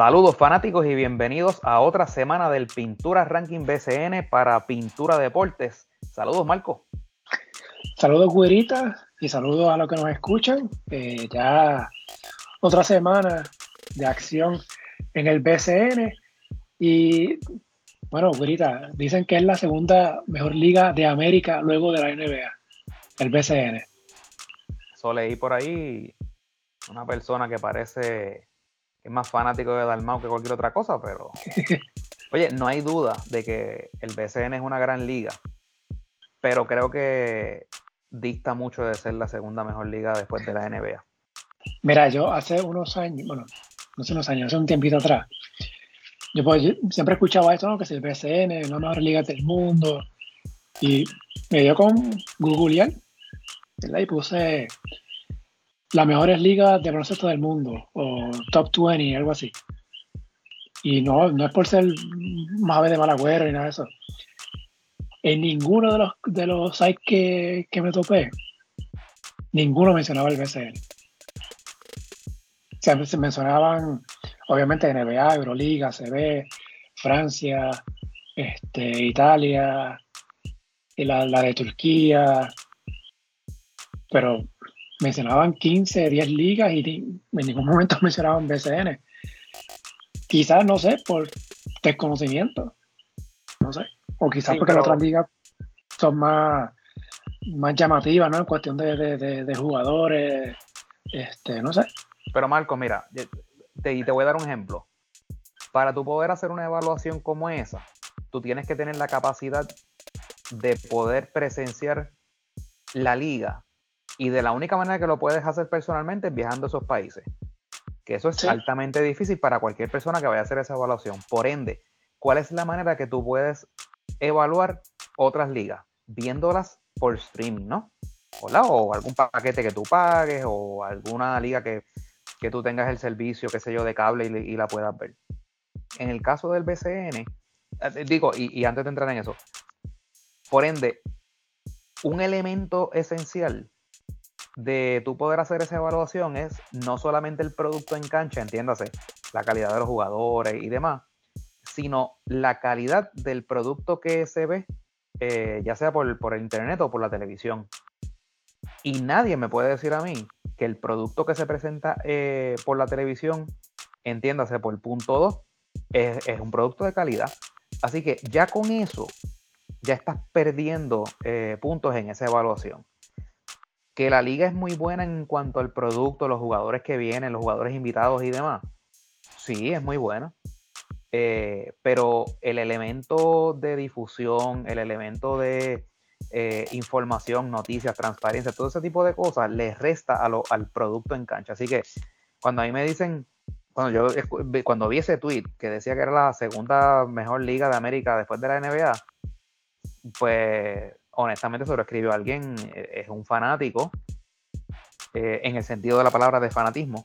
Saludos fanáticos y bienvenidos a otra semana del Pintura Ranking BCN para Pintura Deportes. Saludos Marco. Saludos Guirita y saludos a los que nos escuchan. Eh, ya otra semana de acción en el BCN y bueno, Guirita, dicen que es la segunda mejor liga de América luego de la NBA, el BCN. Eso leí por ahí una persona que parece es más fanático de Dalmau que cualquier otra cosa, pero oye, no hay duda de que el BCN es una gran liga, pero creo que dicta mucho de ser la segunda mejor liga después de la NBA. Mira, yo hace unos años, bueno, no sé unos años, hace un tiempito atrás, yo, pues, siempre escuchaba esto, ¿no? que si el BCN es la mejor liga del mundo, y me dio con googlear, ¿verdad? y puse las mejores ligas de baloncesto del mundo, o top 20, algo así. Y no, no es por ser más de malagüero ni nada de eso. En ninguno de los, de los sites que, que me topé, ninguno mencionaba el BCN. Se, se mencionaban, obviamente, NBA, Euroliga, CB, Francia, este, Italia, y la, la de Turquía, pero mencionaban 15, 10 ligas y en ningún momento mencionaban BCN. Quizás, no sé, por desconocimiento. No sé. O quizás porque las otras ligas son más, más llamativas, ¿no? En cuestión de, de, jugadores, este, no sé. Pero Marco, mira, te, te voy a dar un ejemplo. Para tú poder hacer una evaluación como esa, tú tienes que tener la capacidad de poder presenciar la liga y de la única manera que lo puedes hacer personalmente es viajando a esos países. Que eso es altamente difícil para cualquier persona que vaya a hacer esa evaluación. Por ende, ¿cuál es la manera que tú puedes evaluar otras ligas? Viéndolas por streaming, ¿no? O algún paquete que tú pagues o alguna liga que, tú tengas el servicio, qué sé yo, de cable y, la puedas ver. En el caso del BCN, eh, digo, y, y antes de entrar en eso, por ende, un elemento esencial de tú poder hacer esa evaluación es no solamente el producto en cancha, entiéndase, la calidad de los jugadores y demás, sino la calidad del producto que se ve, eh, ya sea por, por el internet o por la televisión. Y nadie me puede decir a mí que el producto que se presenta eh, por la televisión, entiéndase por el punto 2, es, un producto de calidad. Así que ya con eso, ya estás perdiendo eh, puntos en esa evaluación que la liga es muy buena en cuanto al producto, los jugadores que vienen, los jugadores invitados y demás. Sí, es muy buena. Eh, pero el elemento de difusión, el elemento de eh, información, noticias, transparencia, todo ese tipo de cosas le resta al producto en cancha. Así que cuando a mí me dicen, cuando yo cuando vi ese tweet que decía que era la segunda mejor liga de América después de la NBA, pues honestamente se lo escribió alguien, eh, es un fanático, eh, en el sentido de la palabra de fanatismo,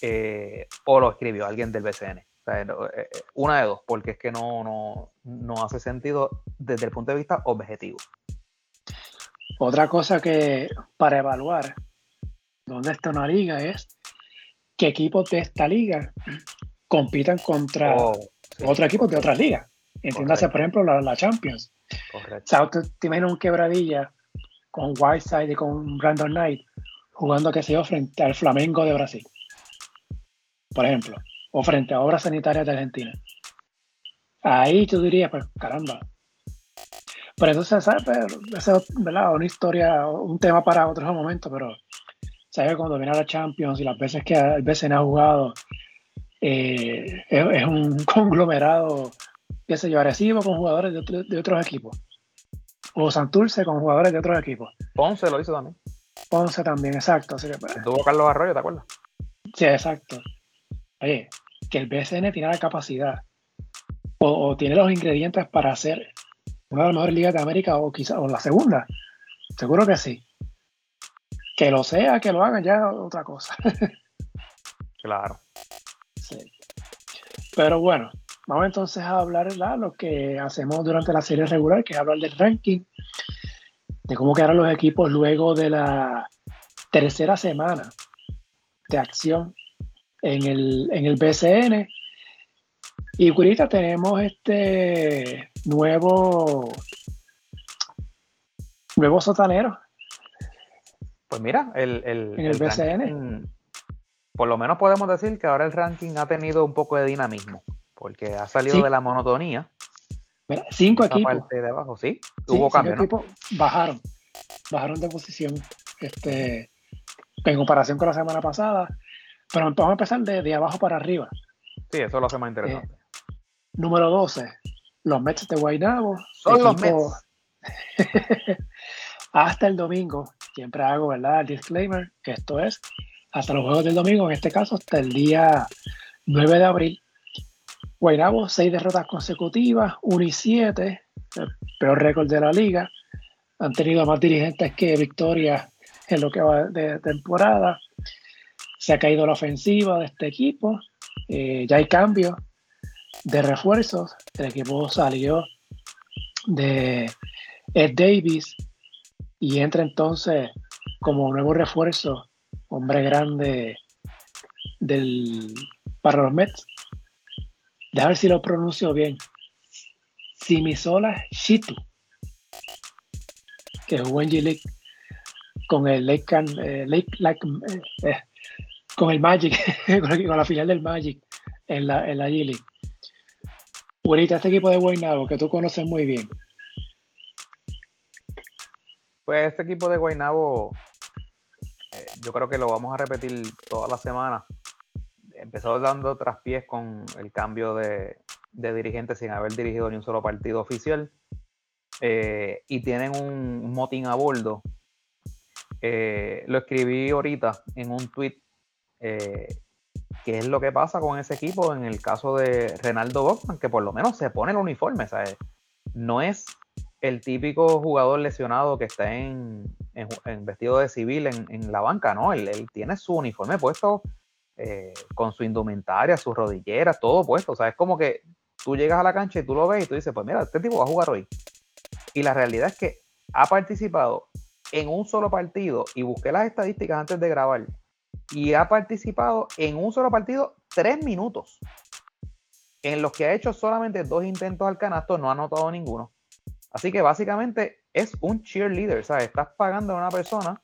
eh, o lo escribió alguien del BCN. una de dos, porque es que no, no, no hace sentido desde el punto de vista objetivo. Otra cosa que para evaluar dónde está una liga es qué equipos de esta liga compitan contra oh, otros equipos de otras ligas. Entiéndase, por ejemplo, la, la Champions. Correcto. O sea, te imaginas un quebradilla con Whiteside y con Brandon Knight jugando, que sé yo, frente al Flamengo de Brasil, por ejemplo, o frente a obras sanitarias de Argentina. Ahí tú dirías, pues caramba. Pero eso se sabe, eso es ¿verdad? una historia, un tema para otro momento, pero sabes cuando viene a la Champions y las veces que el BCN ha jugado, eh, es, un conglomerado qué sé yo, Arecibo con jugadores de, otros equipos. O Santurce con jugadores de otros equipos. Ponce lo hizo también. Ponce también, exacto. Así que, pues, Tuvo Carlos Arroyo, ¿te acuerdas? Sí, exacto. Oye, que el BCN tiene la capacidad o, tiene los ingredientes para hacer una de las mejores ligas de América o quizás o la segunda. Seguro que sí. Que lo sea, que lo hagan ya otra cosa. claro. Sí. Pero bueno, Vamos entonces a hablar de lo que hacemos durante la serie regular, que es hablar del ranking, de cómo quedaron los equipos luego de la tercera semana de acción en el, en el BCN. Y ahorita tenemos este nuevo nuevo sotanero. Pues mira, el, en el, BCN. por lo menos podemos decir que ahora el ranking ha tenido un poco de dinamismo, porque ha salido de la monotonía. cinco equipos. Parte de abajo, sí, hubo cambios. equipos bajaron, bajaron de posición este, en comparación con la semana pasada. Pero vamos a empezar de, abajo para arriba. Sí, eso lo hace más interesante. Eh, número 12, los Mets de Guaynabo. Son los Mets. hasta el domingo, siempre hago, ¿verdad? El disclaimer, esto es hasta los juegos del domingo, en este caso hasta el día 9 de abril. Guaynabo, seis derrotas consecutivas, 1 y 7, el peor récord de la liga. Han tenido más dirigentes que victorias en lo que va de temporada. Se ha caído la ofensiva de este equipo. Eh, ya hay cambios de refuerzos. El equipo salió de Ed Davis y entra entonces como nuevo refuerzo, hombre grande del, para los Mets. Déjame ver si lo pronuncio bien. Simisola Shitu, que jugó en G-League con el Lake, eh, eh, eh, con el Magic, con la final del Magic en la, en la G-League. este equipo de Guaynabo que tú conoces muy bien, pues este equipo de Guaynabo, yo creo que lo vamos a repetir toda la semana. Empezó dando traspiés con el cambio de, dirigente sin haber dirigido ni un solo partido oficial. Eh, y tienen un, motín a bordo. Eh, lo escribí ahorita en un tweet. qué es lo que pasa con ese equipo en el caso de Renaldo Bockman, que por lo menos se pone el uniforme, ¿sabes? No es el típico jugador lesionado que está en, vestido de civil en, la banca, ¿no? Él, tiene su uniforme puesto eh, con su indumentaria, sus rodilleras, todo puesto. O sea, es como que tú llegas a la cancha y tú lo ves y tú dices, pues mira, este tipo va a jugar hoy. Y la realidad es que ha participado en un solo partido y busqué las estadísticas antes de grabar y ha participado en un solo partido tres minutos en los que ha hecho solamente dos intentos al canasto, no ha anotado ninguno Así que básicamente es un cheerleader, ¿sabes? Estás pagando a una persona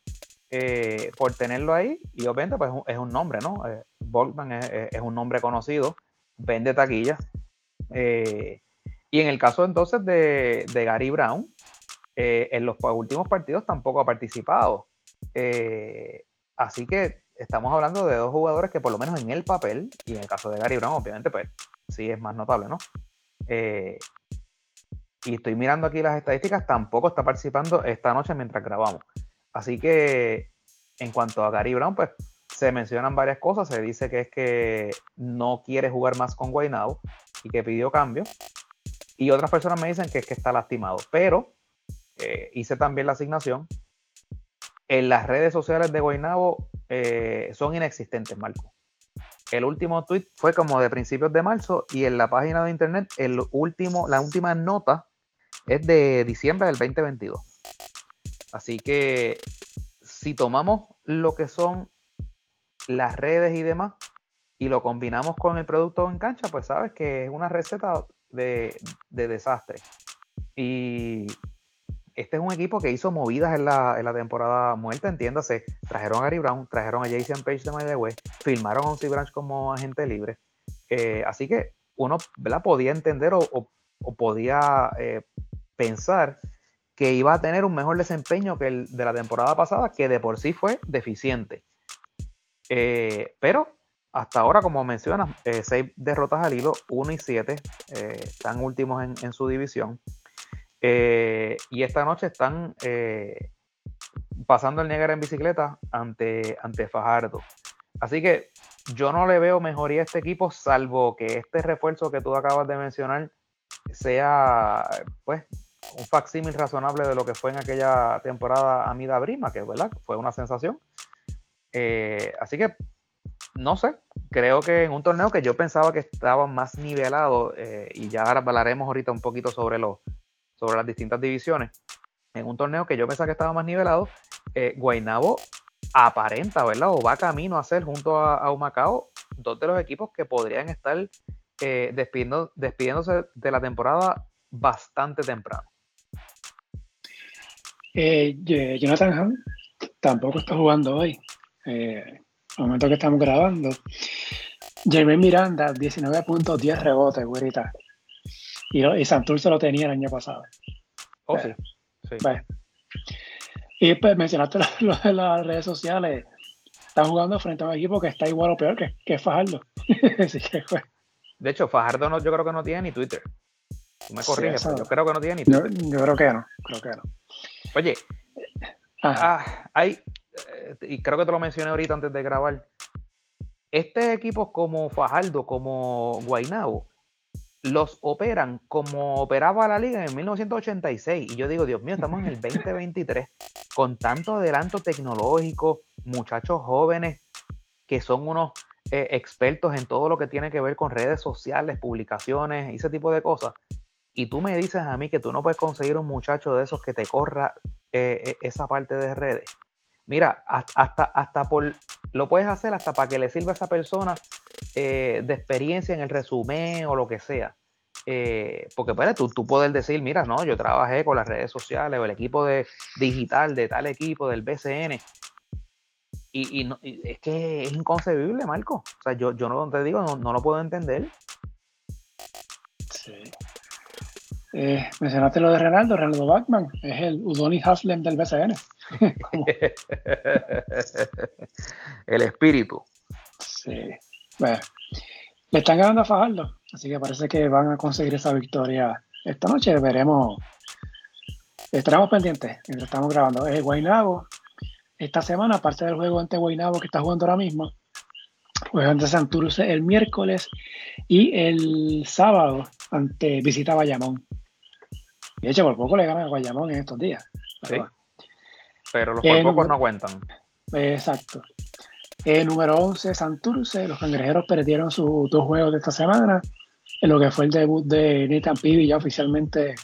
eh, por tenerlo ahí y obviamente pues es un nombre, ¿no? Eh, es, un nombre conocido, vende taquillas. Eh, y en el caso entonces de, Gary Brown, eh, en los últimos partidos tampoco ha participado. así que estamos hablando de dos jugadores que por lo menos en el papel, y en el caso de Gary Brown obviamente pues sí es más notable, ¿no? y estoy mirando aquí las estadísticas, tampoco está participando esta noche mientras grabamos. Así que en cuanto a Gary Brown, pues se mencionan varias cosas. Se dice que es que no quiere jugar más con Guaynabo y que pidió cambio. Y otras personas me dicen que es que está lastimado. Pero eh, hice también la asignación. En las redes sociales de Guaynabo eh, son inexistentes, Marco. El último tweet fue como de principios de marzo y en la página de internet el último, la última nota es de diciembre del 2022. Así que si tomamos lo que son las redes y demás y lo combinamos con el producto en cancha, pues sabes que es una receta de, desastre. Y este es un equipo que hizo movidas en la, temporada muerta, entiéndase. Trajeron a Gary Brown, trajeron a Jason Page de Mayagüez, filmaron a Onsi Branch como agente libre. Eh, así que uno la podía entender o, podía eh, pensar que iba a tener un mejor desempeño que el de la temporada pasada, que de por sí fue deficiente. Eh, pero hasta ahora, como mencionas, eh, seis derrotas al hilo, 1 y 7, eh, están últimos en, su división. y esta noche están pasando el Niagara en bicicleta ante, ante Fajardo. Así que yo no le veo mejoría a este equipo, salvo que este refuerzo que tú acabas de mencionar sea pues un facsímil razonable de lo que fue en aquella temporada Amida Brima, que ¿verdad? fue una sensación. Eh, así que, no sé, creo que en un torneo que yo pensaba que estaba más nivelado, eh, y ya hablaremos ahorita un poquito sobre, sobre las distintas divisiones, en un torneo que yo pensaba que estaba más nivelado, eh, Guaynabo aparenta, ¿verdad? O va camino a ser junto a, a Humacao dos de los equipos que podrían estar eh, despidiéndose de la temporada bastante temprano. Eh, Jonathan Ham tampoco está jugando hoy. Eh, al momento que estamos grabando. Jeremy Miranda, 19 puntos, 10 rebotes, güerita. Y, y Santurce lo tenía el año pasado. Oh, sí. sí. Pues. Y pues mencionaste lo, de las redes sociales. Está jugando frente a un equipo que está igual o peor que, que Fajardo. Pues. De hecho, Fajardo no, yo creo que no tiene ni Twitter. Tú me corriges, pero yo creo que no tiene ni Twitter. Yo, creo que no, creo que no. Oye, ah, hay, eh, y creo que te lo mencioné ahorita antes de grabar, este equipos como Fajardo, como Guainabo, los operan como operaba la liga en 1986. Y yo digo, Dios mío, estamos en el 2023 con tanto adelanto tecnológico, muchachos jóvenes que son unos eh, expertos en todo lo que tiene que ver con redes sociales, publicaciones, ese tipo de cosas. Y tú me dices a mí que tú no puedes conseguir un muchacho de esos que te corra eh, eh, esa parte de redes. Mira, hasta, hasta por, lo puedes hacer hasta para que le sirva a esa persona de experiencia en el resumen o lo que sea. porque tú, tú puedes decir, mira, no, yo trabajé con las redes sociales o el equipo de digital de tal equipo del BCN y, es que es inconcebible, Marco. O sea, yo, yo no te digo, no, lo puedo entender. Sí. Eh, mencionaste lo de Renaldo, Renaldo Bachman, es el Udoni Haslem del BCN. el espíritu. Sí. Bueno, le están ganando a Fajardo, así que parece que van a conseguir esa victoria esta noche. Veremos. Estaremos pendientes mientras estamos grabando. Es Guaynabo esta semana, aparte del juego ante Guaynabo que está jugando ahora mismo, juega ante Santurce el miércoles y el sábado ante visita Bayamón. De hecho, por poco le ganan a Guayamón en estos días. Pero los por pocos no cuentan. Exacto. El número 11, Santurce. Los cangrejeros perdieron sus dos juegos de esta semana. En lo que fue el debut de Nathan Pibi ya oficialmente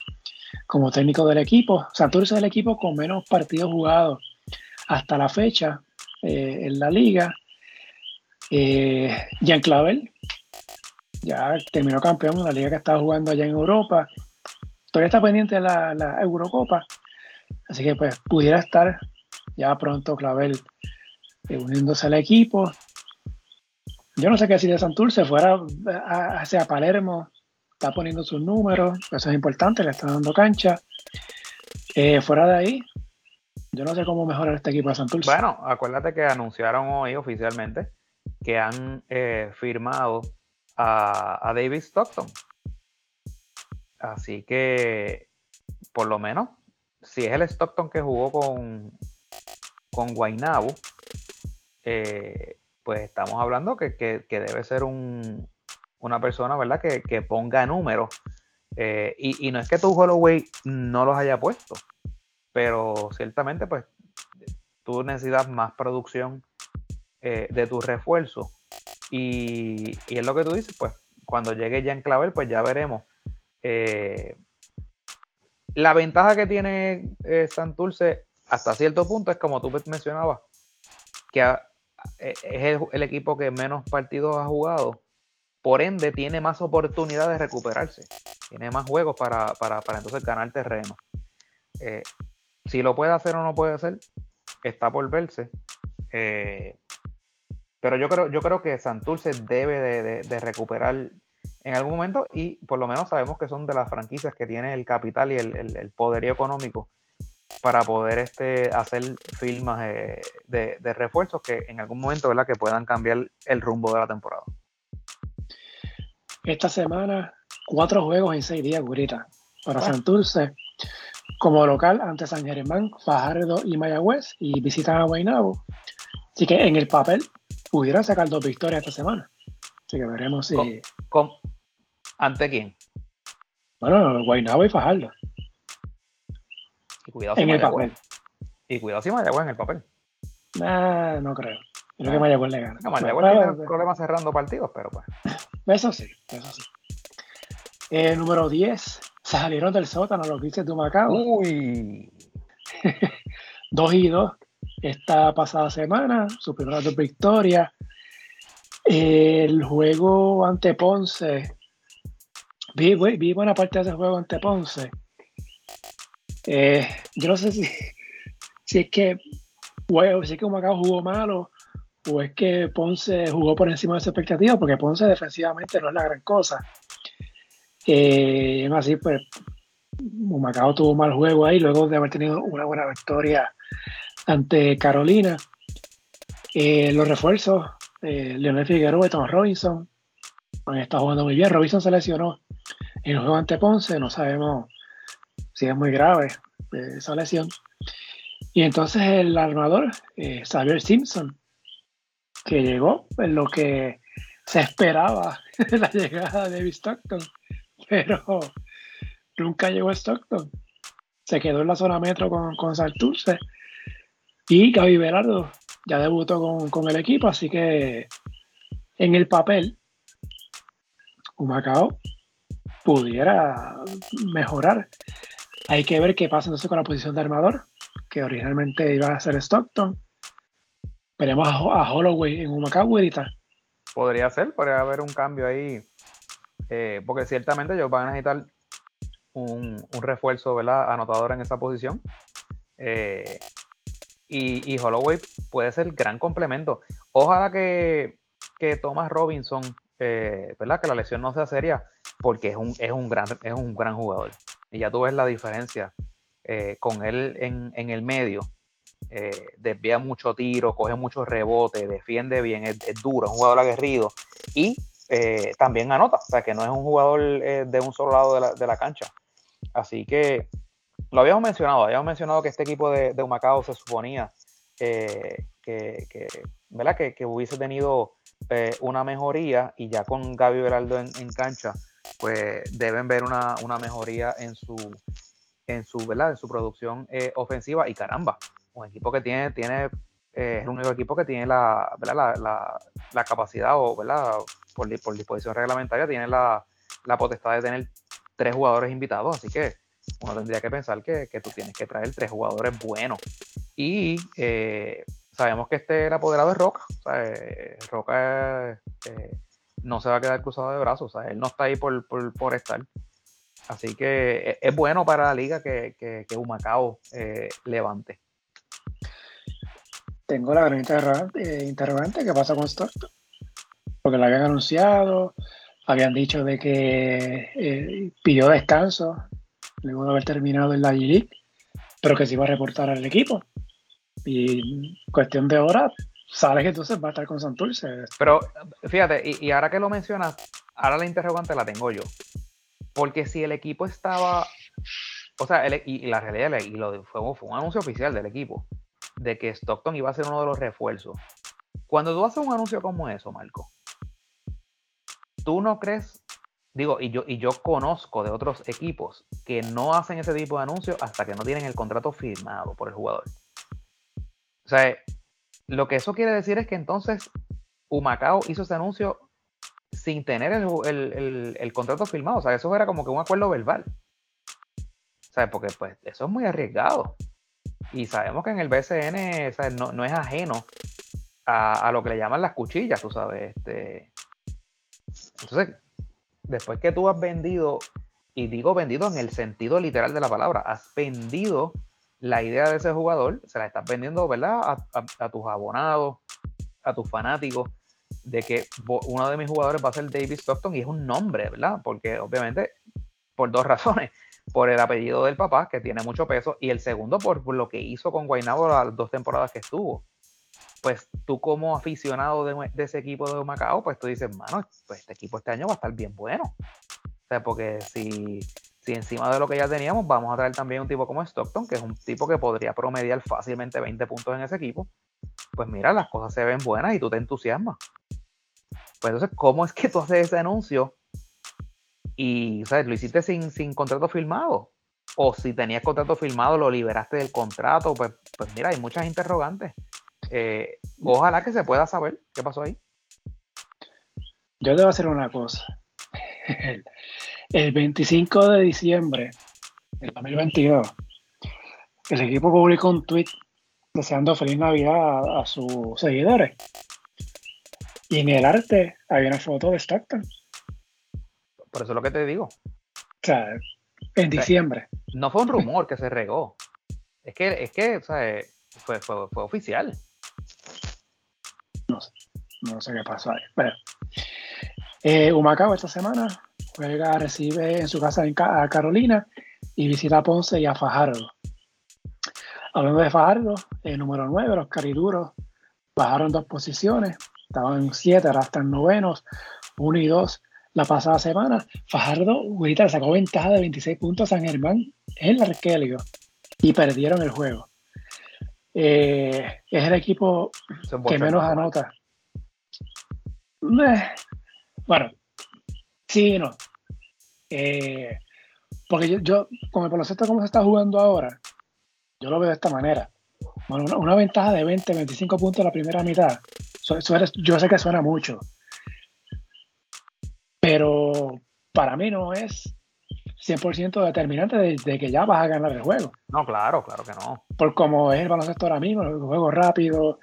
como técnico del equipo. Santurce es el equipo con menos partidos jugados hasta la fecha eh, en la liga. Eh, Jean Clavel ya terminó campeón en la liga que estaba jugando allá en Europa. Todavía está pendiente la, Eurocopa. Así que pues pudiera estar ya pronto Clavel eh, uniéndose al equipo. Yo no sé qué decir de Santurce, fuera hacia Palermo, está poniendo sus números, eso es importante, le está dando cancha. Eh, fuera de ahí, yo no sé cómo mejorar este equipo de Santurce. Bueno, acuérdate que anunciaron hoy oficialmente que han eh, firmado a, David Stockton. Así que, por lo menos, si es el Stockton que jugó con, con eh, pues estamos hablando que, debe ser una persona, ¿verdad? Que, ponga números. Eh, y, y, no es que tu Holloway no los haya puesto pero ciertamente pues tú necesitas más producción eh, de tu refuerzo y, es lo que tú dices, pues cuando llegue ya en Clavel pues ya veremos. Eh, la ventaja que tiene eh, Santurce hasta cierto punto es como tú mencionabas, que es el, equipo que menos partidos ha jugado, por ende tiene más oportunidad de recuperarse, tiene más juegos para, para, para entonces ganar terreno. Si lo puede hacer o no puede hacer, está por verse. Eh, pero yo creo, yo creo que Santurce debe de, recuperar en algún momento y por lo menos sabemos que son de las franquicias que tienen el capital y el, poderío económico para poder este, hacer firmas de, refuerzos que en algún momento ¿verdad? que puedan cambiar el rumbo de la temporada. Esta semana, cuatro juegos en seis días, Gurita. Para Santurce, como local ante San Germán, Fajardo y Mayagüez y visitan a Guaynabo. Así que en el papel pudieran sacar dos victorias esta semana. Así que veremos si. Ante quién? Bueno, Guaynabo y Fajardo. Y cuidado si en el papel. Y cuidado si Mayagüez en el papel. Nah, no creo. Creo que. Mayagüez le gana. No, Mayagüez tiene problemas cerrando partidos, pero pues. Eso sí, eso sí. Eh, número 10, salieron del sótano los dices de Macao. Uy. 2 y 2 esta pasada semana, su primera dos victorias. El juego ante Ponce vi, vi, buena parte de ese juego ante Ponce. Eh, yo no sé si, si es que, bueno, si es que Humacao jugó malo o es que Ponce jugó por encima de su expectativa, porque Ponce defensivamente no es la gran cosa. Eh, así, pues, Humacao tuvo un mal juego ahí, luego de haber tenido una buena victoria ante Carolina. Eh, los refuerzos, eh, Leonel Figueroa y Tom Robinson, han estado jugando muy bien. Robinson se lesionó en el juego ante Ponce, no sabemos si es muy grave eh, esa lesión. Y entonces el armador, Xavier Simpson, que llegó en lo que se esperaba la llegada de David Stockton, pero nunca llegó a Stockton. Se quedó en la zona metro con, con Santurce. Y Gaby Berardo ya debutó con, el equipo, así que en el papel, Humacao pudiera mejorar. Hay que ver qué pasa entonces con la posición de armador, que originalmente iba a ser Stockton. Veremos a, Holloway en Humacao ahorita. Podría ser, podría haber un cambio ahí, eh, porque ciertamente ellos van a necesitar un, refuerzo ¿verdad? anotador en esa posición. Eh, y, Holloway puede ser gran complemento. Ojalá que, Thomas Robinson, eh, ¿verdad? Que la lesión no sea seria, porque es un, es un, gran, es un gran jugador. Y ya tú ves la diferencia eh, con él en, el medio. desvía mucho tiro, coge mucho rebote, defiende bien, es, duro, es un jugador aguerrido y también anota, o sea que no es un jugador de un solo lado de la, de la cancha. Así que lo habíamos mencionado, habíamos mencionado que este equipo de, de Humacao se suponía que, ¿verdad? que, hubiese tenido eh, una mejoría y ya con Gaby Beraldo en, cancha, pues deben ver una, mejoría en su, en su, ¿verdad? En su producción eh, ofensiva y caramba, un equipo que tiene, tiene eh, es el único equipo que tiene la, la, capacidad o ¿verdad? Por, por disposición reglamentaria tiene la, la potestad de tener tres jugadores invitados, así que uno tendría que pensar que, tú tienes que traer tres jugadores buenos. Y eh, sabemos que este el apoderado es Roca. Eh, Roca eh, no se va a quedar cruzado de brazos. él no está ahí por, estar. Así que es bueno para la liga que, que, que Humacao levante. Tengo la gran interrogante, ¿qué pasa con Stockton? Porque lo habían anunciado, habían dicho de que pidió descanso luego de haber terminado en la G pero que se iba a reportar al equipo. Y cuestión de horas, sale que entonces va a estar con Santurce. Pero fíjate, y, ahora que lo mencionas, ahora la interrogante la tengo yo. Porque si el equipo estaba, o sea, y, la realidad, y lo, fue, fue un anuncio oficial del equipo, de que Stockton iba a ser uno de los refuerzos. Cuando tú haces un anuncio como eso, Marco, ¿tú no crees Digo, y yo, y yo conozco de otros equipos que no hacen ese tipo de anuncios hasta que no tienen el contrato firmado por el jugador. O sea, lo que eso quiere decir es que entonces Humacao hizo ese anuncio sin tener el, contrato firmado. O sea, eso era como que un acuerdo verbal. O sea, porque pues eso es muy arriesgado. Y sabemos que en el BCN no, es ajeno a, a, lo que le llaman las cuchillas, tú sabes. Este... Entonces, después que tú has vendido, y digo vendido en el sentido literal de la palabra, has vendido la idea de ese jugador, se la estás vendiendo, ¿verdad? A, tus abonados, a tus fanáticos, de que uno de mis jugadores va a ser David Stockton y es un nombre, ¿verdad? Porque obviamente, por dos razones. Por el apellido del papá, que tiene mucho peso, y el segundo por, lo que hizo con Guaynabo las dos temporadas que estuvo pues tú como aficionado de, ese equipo de Macao, pues tú dices, mano, pues este equipo este año va a estar bien bueno. O sea, porque si, si encima de lo que ya teníamos, vamos a traer también un tipo como Stockton, que es un tipo que podría promediar fácilmente 20 puntos en ese equipo, pues mira, las cosas se ven buenas y tú te entusiasmas. Pues entonces, ¿cómo es que tú haces ese anuncio y ¿sabes? lo hiciste sin, sin contrato firmado? O si tenías contrato firmado, lo liberaste del contrato, pues, pues mira, hay muchas interrogantes. Eh, ojalá que se pueda saber qué pasó ahí. Yo debo hacer una cosa. El 25 de diciembre del 2022, el equipo publicó un tweet deseando feliz Navidad a, sus seguidores. Y en el arte había una foto de Stockton. por eso es lo que te digo. O sea, en diciembre. No fue un rumor que se regó. Es que, es que, o sea, fue, fue, fue oficial. No sé, qué pasó ahí. Pero, eh, Humacao esta semana juega, recibe en su casa en, a Carolina y visita a Ponce y a Fajardo. Hablando de Fajardo, el número 9, los cariduros bajaron dos posiciones, estaban en 7, ahora están novenos, 1 y 2 la pasada semana. Fajardo, ahorita sacó ventaja de 26 puntos a San Germán en el Arquelio y perdieron el juego. Eh, es el equipo que menos anota. Eh, bueno, sí y no. Eh, porque yo, yo, con el baloncesto como se está jugando ahora, yo lo veo de esta manera. Bueno, una, ventaja de 20, 25 puntos en la primera mitad. yo sé que suena mucho. Pero para mí no es 100% determinante de, que ya vas a ganar el juego. No, claro, claro que no. Por como es el baloncesto ahora mismo, el juego rápido,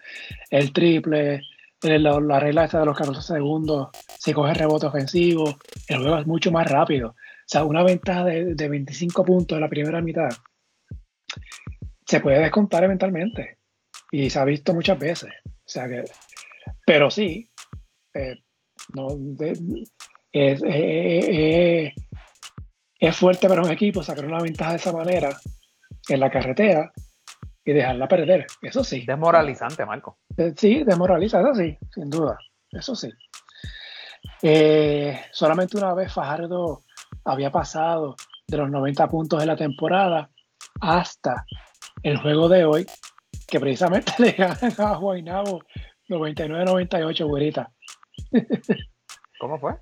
el triple, la, regla esta de los 14 segundos, si coge rebote ofensivo, el juego es mucho más rápido. O sea, una ventaja de, 25 puntos en la primera mitad se puede descontar eventualmente. Y se ha visto muchas veces. O sea que, pero sí, eh, no, es, es fuerte para un equipo sacar una ventaja de esa manera en la carretera y dejarla perder. Eso sí. Desmoralizante, Marco. Eh, sí, desmoraliza, eso sí, sin duda. Eso sí. Eh, solamente una vez Fajardo había pasado de los 90 puntos de la temporada hasta el juego de hoy, que precisamente le ganan a Guaynabo 99-98, güerita. ¿Cómo fue?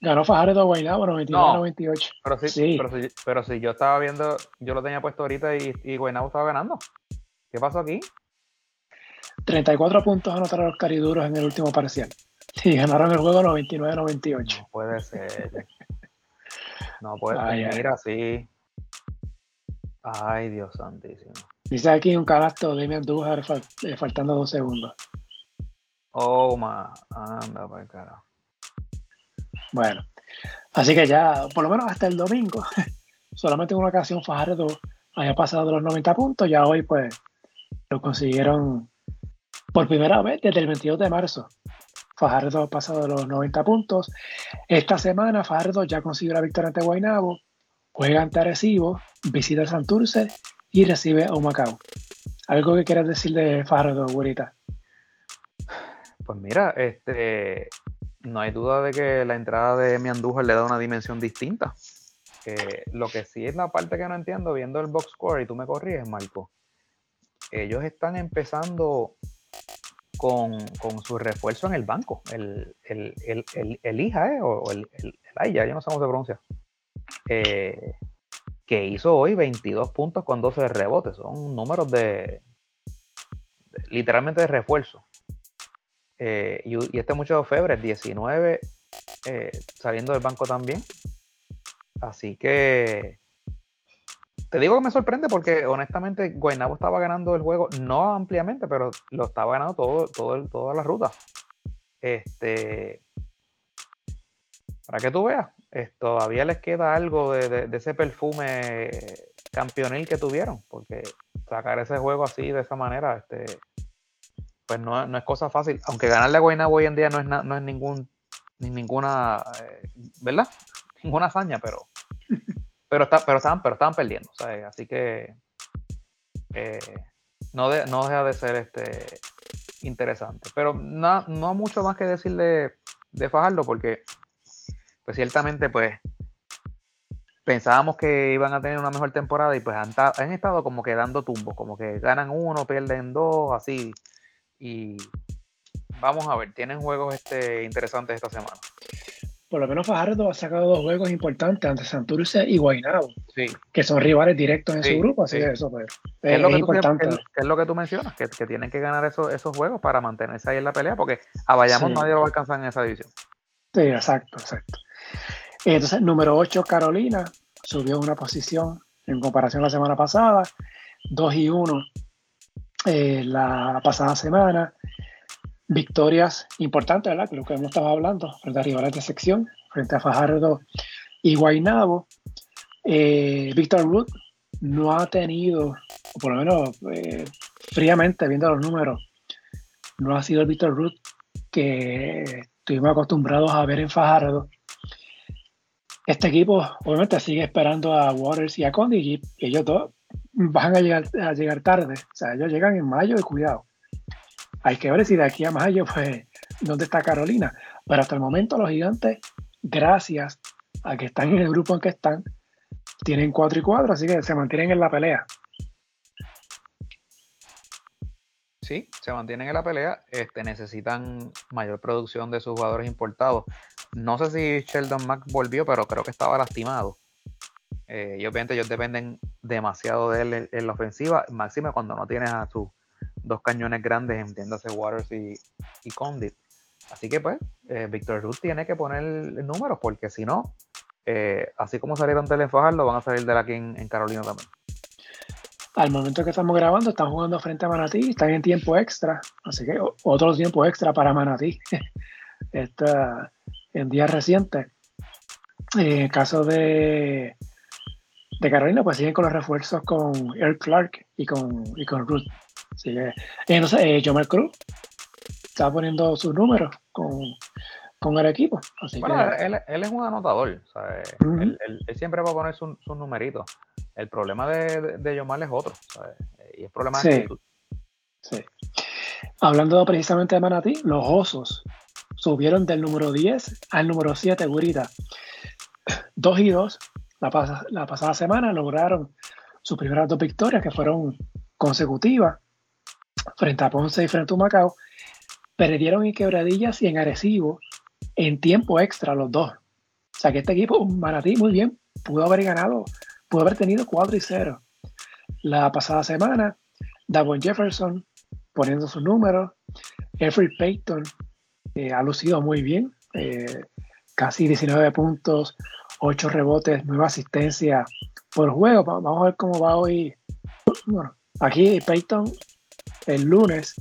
Ganó Fajardo Guaynabo 99-98. pero, sí, Pero, si, yo estaba viendo, yo lo tenía puesto ahorita y, y Guaynabo estaba ganando. ¿Qué pasó aquí? 34 puntos anotaron los cariduros en el último parcial. Y ganaron el juego 99-98. No puede ser. No puede ser. Mira, sí. Ay, Dios santísimo. Dice aquí un canasto de Damian Dujar eh, faltando dos segundos. Oh, ma. Anda, para carajo. Bueno, así que ya, por lo menos hasta el domingo, solamente en una ocasión Fajardo haya pasado de los 90 puntos, ya hoy pues lo consiguieron por primera vez desde el 22 de marzo. Fajardo ha pasado de los 90 puntos. Esta semana Fajardo ya consiguió la victoria ante Guaynabo, juega ante Arecibo, visita Santurce y recibe a Humacao. ¿Algo que quieras decir de Fajardo, güerita? Pues mira, este, no hay duda de que la entrada de mi Andújar le da una dimensión distinta. lo que sí es la parte que no entiendo, viendo el box score, y tú me corriges, Marco, ellos están empezando con, su refuerzo en el banco, el, el, el, el IJA, ¿eh? o el, el, AIA, yo no sé cómo se pronuncia, eh, que hizo hoy 22 puntos con 12 de rebote, son números de literalmente de refuerzo. Eh, y, este mucho febre, 19 eh, saliendo del banco también. Así que te digo que me sorprende porque honestamente Guaynabo estaba ganando el juego, no ampliamente, pero lo estaba ganando todo, todo toda la ruta. Este, para que tú veas, todavía les queda algo de, ese perfume campeonil que tuvieron, porque sacar ese juego así de esa manera, este, pues no, es cosa fácil. Aunque ganarle a Guaynabo hoy en día no es, no es ningún, ni ninguna, eh, ¿verdad? Ninguna hazaña, pero, pero, está, pero, estaban, pero estaban perdiendo, Así que eh, no, no deja de ser este interesante. Pero no, no mucho más que decir de, de Fajardo, porque pues ciertamente pues pensábamos que iban a tener una mejor temporada y pues han, han estado como que dando tumbos, como que ganan uno, pierden dos, así y vamos a ver, tienen juegos este, interesantes esta semana. Por lo menos Fajardo ha sacado dos juegos importantes ante Santurce y Guaynabo, sí. que son rivales directos en su grupo, así que eso pues, es, lo que importante. Tú, es, lo que tú mencionas, que, tienen que ganar esos, esos juegos para mantenerse ahí en la pelea, porque a Bayamón nadie lo va a alcanzar en esa división. Sí, exacto, exacto. Entonces, número 8, Carolina, subió una posición en comparación a la semana pasada, 2 y 1 eh, la pasada semana. Victorias importantes, ¿verdad? Lo que hemos estado hablando, frente a rivales de sección. frente a Fajardo y Guainabo. Eh, Víctor no ha tenido, por lo menos eh, fríamente viendo los números, no ha sido el Víctor Root que estuvimos acostumbrados a ver en Fajardo. Este equipo obviamente sigue esperando a Waters y a Condi y ellos dos van a llegar, a llegar tarde. O sea, ellos llegan en mayo y cuidado. Hay que ver si de aquí a mayo, pues, ¿dónde está Carolina? Pero hasta el momento los gigantes, gracias a que están en el grupo en que están, tienen 4 y 4, así que se mantienen en la pelea. Sí, se mantienen en la pelea. Este, necesitan mayor producción de sus jugadores importados. No sé si Sheldon Mack volvió, pero creo que estaba lastimado. Eh, y obviamente ellos dependen demasiado de él en, la ofensiva, máxima cuando no tienes a sus dos cañones grandes, entiéndase Waters y, y Condit. Así que pues, eh, Victor Ruth tiene que poner números, porque si no, eh, así como salieron del lo van a salir de aquí en, Carolina también. Al momento que estamos grabando, están jugando frente a Manatí, están en tiempo extra, así que otro tiempo extra para Manatí. Está en días recientes. En el caso de de Carolina, pues siguen con los refuerzos con Eric Clark y con, y con Ruth. Entonces, eh, Jomer Cruz está poniendo sus números con, con el equipo. bueno, él, él, es un anotador. él, siempre va a poner sus su numeritos. El problema de, de, Yomar es otro. Y el problema sí. Sí. Hablando precisamente de Manatí, los osos subieron del número 10 al número 7, Gurita. 2 y 2 la, pasada semana lograron sus primeras dos victorias, que fueron consecutivas, frente a Ponce y frente a Macao. Perdieron en quebradillas y en agresivo en tiempo extra los dos. O sea que este equipo, Manatí, muy bien, pudo haber ganado, pudo haber tenido 4 y 0. La pasada semana, Davon Jefferson poniendo sus números, Jeffrey Payton eh, ha lucido muy bien, eh, casi 19 puntos, 8 rebotes, 9 asistencias por juego. Vamos a ver cómo va hoy. Bueno, aquí Peyton el lunes,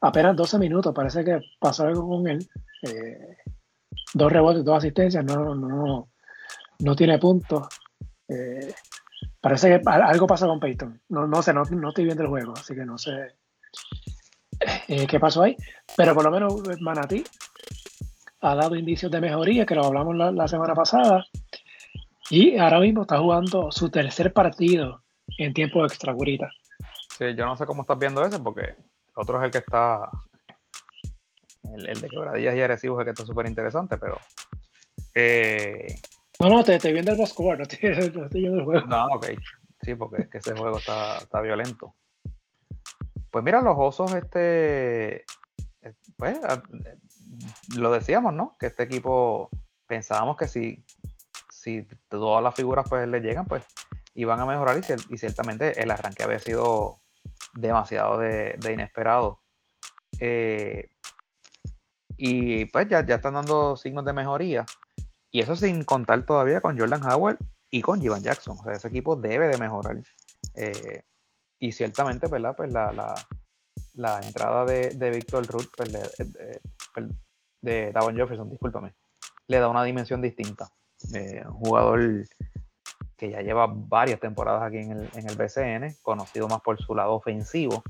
apenas 12 minutos, parece que pasó algo con él. Eh, dos rebotes, dos asistencias, no, no, no tiene puntos. Eh, parece que algo pasa con Peyton. No, no sé, no, estoy viendo el juego, así que no sé eh, qué pasó ahí. Pero por lo menos Manatí ha dado indicios de mejoría, que lo hablamos la, semana pasada, y ahora mismo está jugando su tercer partido en tiempo extra, Gurita. Sí, yo no sé cómo estás viendo ese, porque otro es el que está, el, de quebradillas y agresivos es el que está súper interesante, pero... Eh, no, no, te estoy viendo el score, no estoy, viendo el juego. No, ok, sí, porque es que ese juego está, está violento. Pues mira, los osos, este, eh, pues, lo decíamos, ¿no? Que este equipo pensábamos que si, si todas las figuras pues le llegan, pues iban a mejorar y, ciertamente el arranque había sido demasiado de, inesperado. Eh, y pues ya, ya están dando signos de mejoría. Y eso sin contar todavía con Jordan Howard y con Jivan Jackson. O sea, ese equipo debe de mejorar. Eh, y ciertamente, ¿verdad? Pues la, la, entrada de, de Víctor Ruth pues, de Davon Jefferson, discúlpame, le da una dimensión distinta. Eh, un jugador que ya lleva varias temporadas aquí en el, en el BCN, conocido más por su lado ofensivo.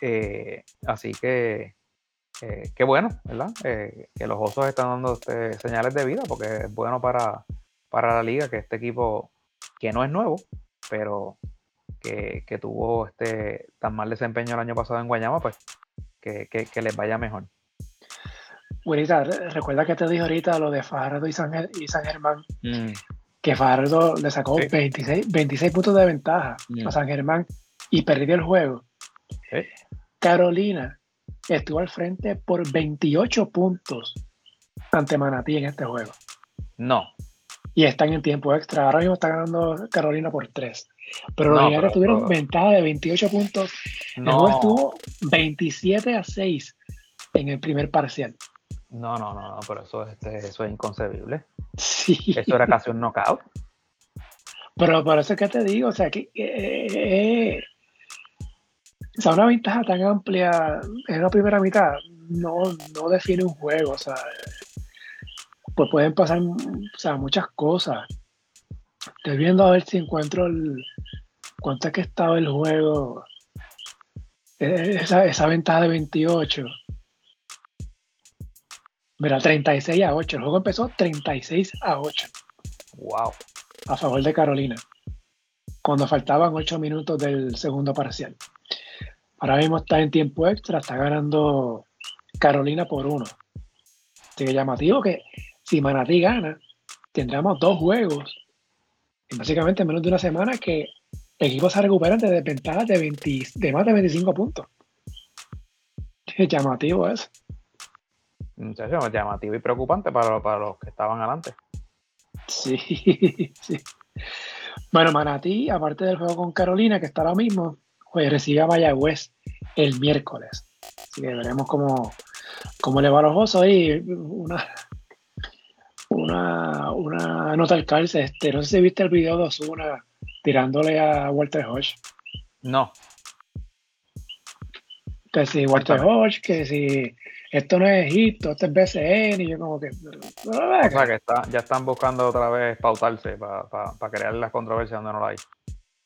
Eh, así que, eh, qué bueno, ¿verdad? que los osos están dando señales de vida, porque es bueno para, para la liga que este equipo, que no es nuevo, pero que, tuvo este tan mal desempeño el año pasado en Guayama, pues que, que les vaya mejor. Buenita, recuerda que te dije ahorita lo de Fajardo y San, y San Germán, mm. que Fajardo le sacó 26, 26 puntos de ventaja a San Germán y perdió el juego. Carolina estuvo al frente por 28 puntos ante Manatí en este juego. No. Y están en tiempo extra. Ahora mismo está ganando Carolina por 3. Pero los gigantes tuvieron ventaja de 28 puntos. No. estuvo 27 a 6 en el primer parcial. No, no, no, no, pero eso, este, eso es inconcebible. Sí. Eso era casi un knockout. Pero por eso es que te digo, o sea, que eh, o sea, una ventaja tan amplia en la primera mitad no, no define un juego, o sea, pues pueden pasar muchas cosas. Estoy viendo a ver si encuentro el, cuánto es que estaba el juego. E, esa, esa ventaja de 28. Mira, 36 a 8. El juego empezó 36 a 8. Wow. A favor de Carolina. Cuando faltaban 8 minutos del segundo parcial. Ahora mismo está en tiempo extra, está ganando Carolina por uno. Así que llamativo que si Manatí gana, tendremos dos juegos en básicamente menos de una semana que equipos se recuperan de desventajas de, de más de 25 puntos. llamativo eso. Muchachos, llamativo y preocupante para, para los que estaban adelante. Sí, sí. Bueno, Manatí, aparte del juego con Carolina, que está ahora mismo, pues recibe a Mayagüez el miércoles. Así que veremos cómo, cómo le va a los osos y una, una, una nota al calce. Este, no sé si viste el video de Osuna tirándole a Walter Hodge. No. Que si Walter Hodge, que si esto no es Egipto, esto es BCN, y yo como que... O sea que ya están buscando otra vez pautarse para crear las controversias donde no la hay.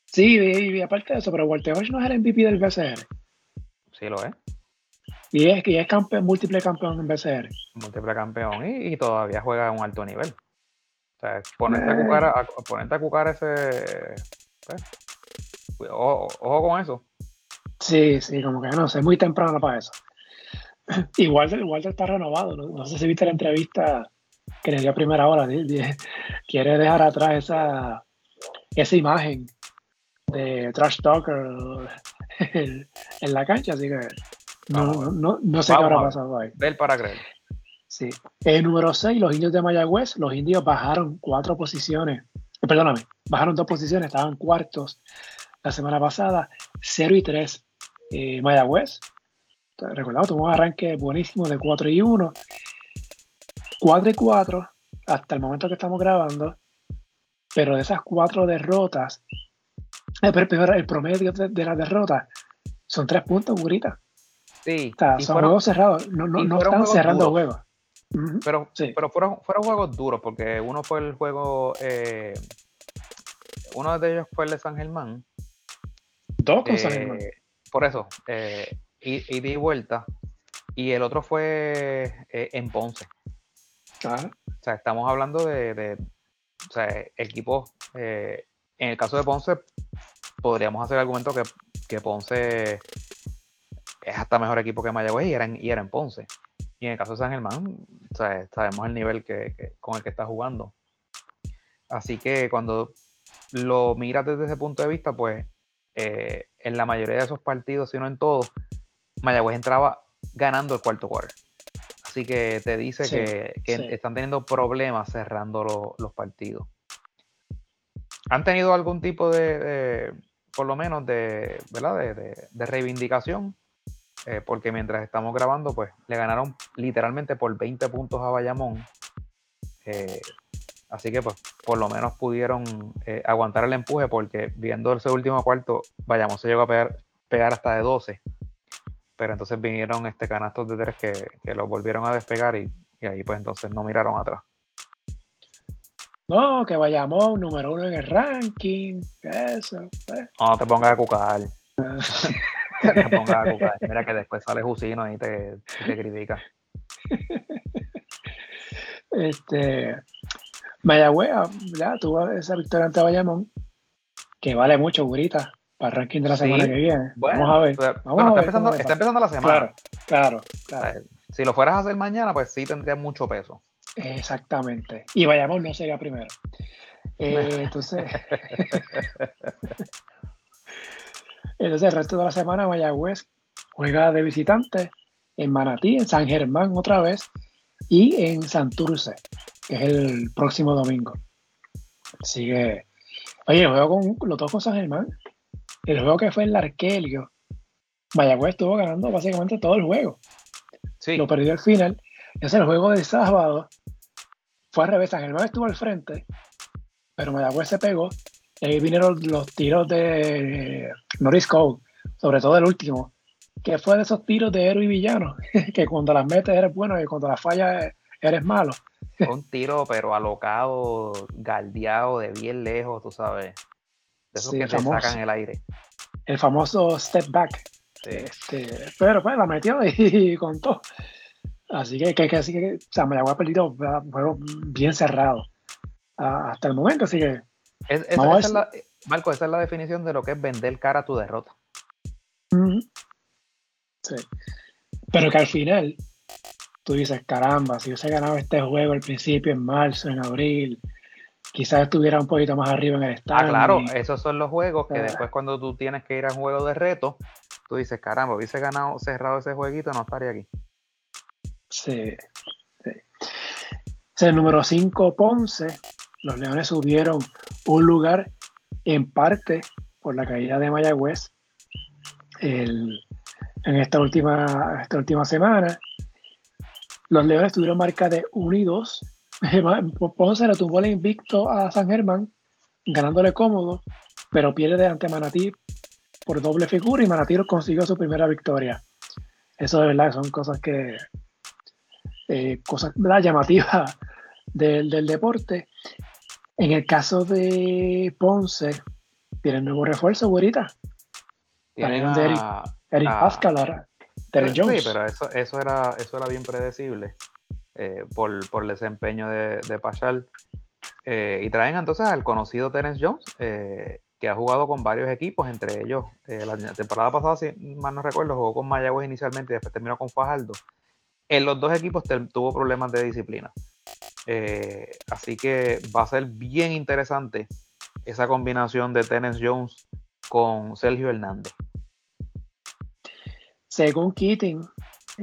Sí, y, aparte de eso, pero Walter Hodge no es el MVP del BCN. Sí lo es. Y es que ya es campeón, múltiple campeón en BCR. Múltiple campeón y, todavía juega a un alto nivel. O sea, ponerte, a, eh. cucar, a, ponerte a cucar ese. Pues, ojo, con eso. Sí, sí, como que no sé, muy temprano para eso. Igual Walter está renovado. No, sé si viste la entrevista que le dio a primera hora. Quiere dejar atrás esa, esa imagen de Trash Talker en la cancha, así que no, no, no, sé qué habrá pasado ahí. Del para creer. Sí. El número 6, los indios de Mayagüez. Los indios bajaron cuatro posiciones. Eh, perdóname, bajaron dos posiciones, estaban cuartos la semana pasada. 0 y 3. Eh, Mayagüez. Recordamos, tuvo un arranque buenísimo de 4 y 1. 4 y 4 hasta el momento que estamos grabando. Pero de esas cuatro derrotas, eh, el promedio de, de las derrotas son tres puntos, Gurita. Sí. son juegos cerrados, no, no, están cerrando juegos. Pero, pero fueron, fueron juegos duros, porque uno fue el juego, eh, uno de ellos fue el de San Germán. Dos con San Germán. Eh, por eso, eh, y, y di vuelta. Y el otro fue en Ponce. O sea, estamos hablando de, de o sea, equipos, en el caso de Ponce, podríamos hacer el argumento que, que Ponce es hasta mejor equipo que Mayagüez y era en, y era en Ponce. Y en el caso de San Germán, sabemos el nivel que, con el que está jugando. Así que cuando lo miras desde ese punto de vista, pues eh, en la mayoría de esos partidos, si no en todos, Mayagüez entraba ganando el cuarto quarter. Así que te dice que, están teniendo problemas cerrando los partidos. ¿Han tenido algún tipo de, por lo menos, de, ¿verdad? de reivindicación eh, porque mientras estamos grabando, pues le ganaron literalmente por 20 puntos a Bayamón. Eh, así que pues por lo menos pudieron eh, aguantar el empuje porque viendo ese último cuarto, Bayamón se llegó a pegar, hasta de 12. Pero entonces vinieron este canastos de tres que, que los volvieron a despegar y, ahí pues entonces no miraron atrás. No, que Bayamón, número uno en el ranking. Eso. No te pongas a cucar. Mira que después sale Jusino y te, te critica. Este, Mayagüez, ya tuvo esa victoria ante Bayamón, que vale mucho, Gurita, para el ranking de la semana que viene. Vamos a ver. está, empezando, la semana. Claro, claro, Si lo fueras a hacer mañana, pues sí tendría mucho peso. Exactamente. Y Bayamón no sería primero. Eh, entonces. Entonces, el resto de la semana, Mayagüez juega de visitante en Manatí, en San Germán otra vez y en Santurce, que es el próximo domingo. Sigue. Oye, juego con los dos con San Germán, el juego que fue en Arquelio, Mayagüez estuvo ganando básicamente todo el juego. Sí. Lo perdió al final. Ese el juego de sábado fue al revés. San Germán estuvo al frente, pero Mayagüez se pegó ahí vinieron los tiros de Norris Cole, sobre todo el último, que fue de esos tiros de héroe y villano, que cuando las metes eres bueno y cuando las fallas eres malo. Un tiro, pero alocado, galdeado de bien lejos, tú sabes. De esos que te sacan el aire. El famoso step back. Este, pero pues la metió y, contó. Así que, que, que, así que o sea, Mayagüez ha perdido juego bien cerrado hasta el momento. Así que. Marco, esa es la definición de lo que es vender cara a tu derrota. Sí. Pero que al final, tú dices, caramba, si hubiese ganado este juego al principio, en marzo, en abril, quizás estuviera un poquito más arriba en el estadio. Ah, claro, esos son los juegos que después cuando tú tienes que ir a un juego de reto, tú dices, caramba, hubiese ganado, cerrado ese jueguito, no estaría aquí. Sí, sí. el número 5, Ponce. Los Leones subieron un lugar en parte por la caída de Mayagüez en esta última, esta última semana. Los Leones tuvieron marca de 1 y 2. Ponce le tumbó el invicto a San Germán, ganándole cómodo, pero pierde ante Manatí por doble figura y Manatí consiguió su primera victoria. Eso de verdad son cosas que, eh, cosas llamativas del, del, deporte. En el caso de Ponce, tiene nuevo refuerzo, güerita. Tienen a, Eric, Eric Pascal ahora. Terry Jones. Sí, pero eso, eso, era, eso era bien predecible eh, por, el desempeño de, de. Eh, y traen entonces al conocido Terence Jones, eh, que ha jugado con varios equipos, entre ellos la temporada pasada, si mal no recuerdo, jugó con Mayagüez inicialmente y después terminó con Fajardo. En los dos equipos tuvo problemas de disciplina. Eh, así que va a ser bien interesante esa combinación de Tennis Jones con Sergio Hernández. Según Keating,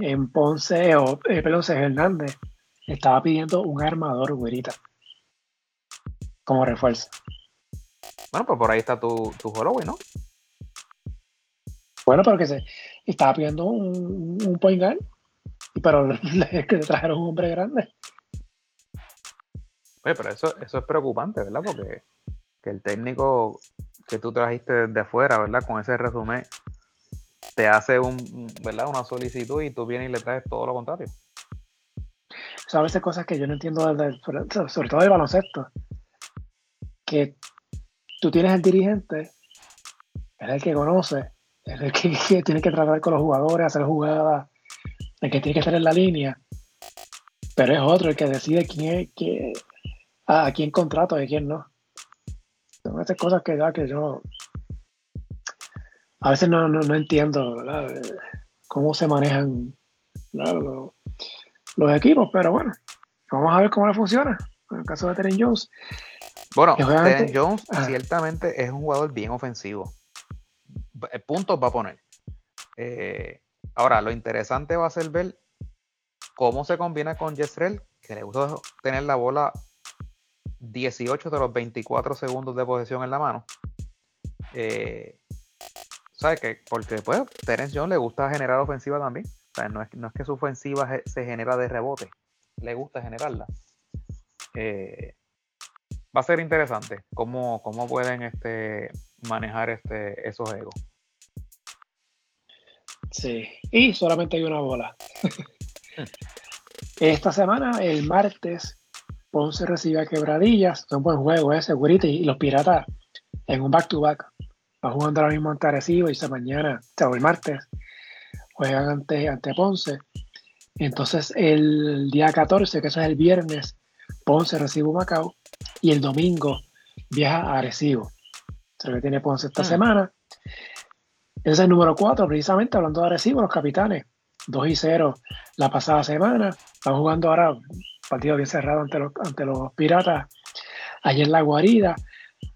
en Ponce, o eh, perdón, Hernández estaba pidiendo un armador, güerita, como refuerzo. Bueno, pues por ahí está tu, tu ¿no? Bueno, pero que se estaba pidiendo un, un point guard, pero que le trajeron un hombre grande. Oye, pero eso, eso es preocupante, ¿verdad? Porque que el técnico que tú trajiste desde afuera, ¿verdad? Con ese resumen, te hace un, ¿verdad? una solicitud y tú vienes y le traes todo lo contrario. O sea, a veces cosas que yo no entiendo, sobre todo del baloncesto, que tú tienes el dirigente, es el que conoce, es el que, tiene que tratar con los jugadores, hacer jugadas, el que tiene que estar en la línea, pero es otro el que decide quién es, que, a, quién contrato y quién no. Son esas cosas que da que yo a veces no, no, entiendo cómo se manejan los, equipos, pero bueno, vamos a ver cómo le funciona. En el caso de Teren Jones. Bueno, Teren Jones ciertamente es un jugador bien ofensivo. Puntos va a poner. Eh, ahora, lo interesante va a ser ver cómo se combina con Jezreel, que le gusta tener la bola 18 de los 24 segundos de posesión en la mano. Eh, ¿Sabes qué? Porque pues Terence Jones le gusta generar ofensiva también. O sea, no es, que su ofensiva se genera de rebote, le gusta generarla. Eh, va a ser interesante cómo, cómo pueden este, manejar este, esos egos. Sí, y solamente hay una bola. Esta semana, el martes, Ponce recibe a Quebradillas, es un buen juego ese, Gurita, y los Piratas en un back-to-back. Va jugando ahora mismo ante Arecibo y esta mañana, o el martes, juegan ante, ante Ponce. Entonces el día 14, que eso es el viernes, Ponce recibe un Macao y el domingo viaja a Arecibo. Se que tiene Ponce esta ah. semana. Ese es el número 4, precisamente hablando de Arecibo, los capitanes. 2 y 0 la pasada semana. Están jugando ahora partido bien cerrado ante los, ante los Piratas. Ayer en la guarida,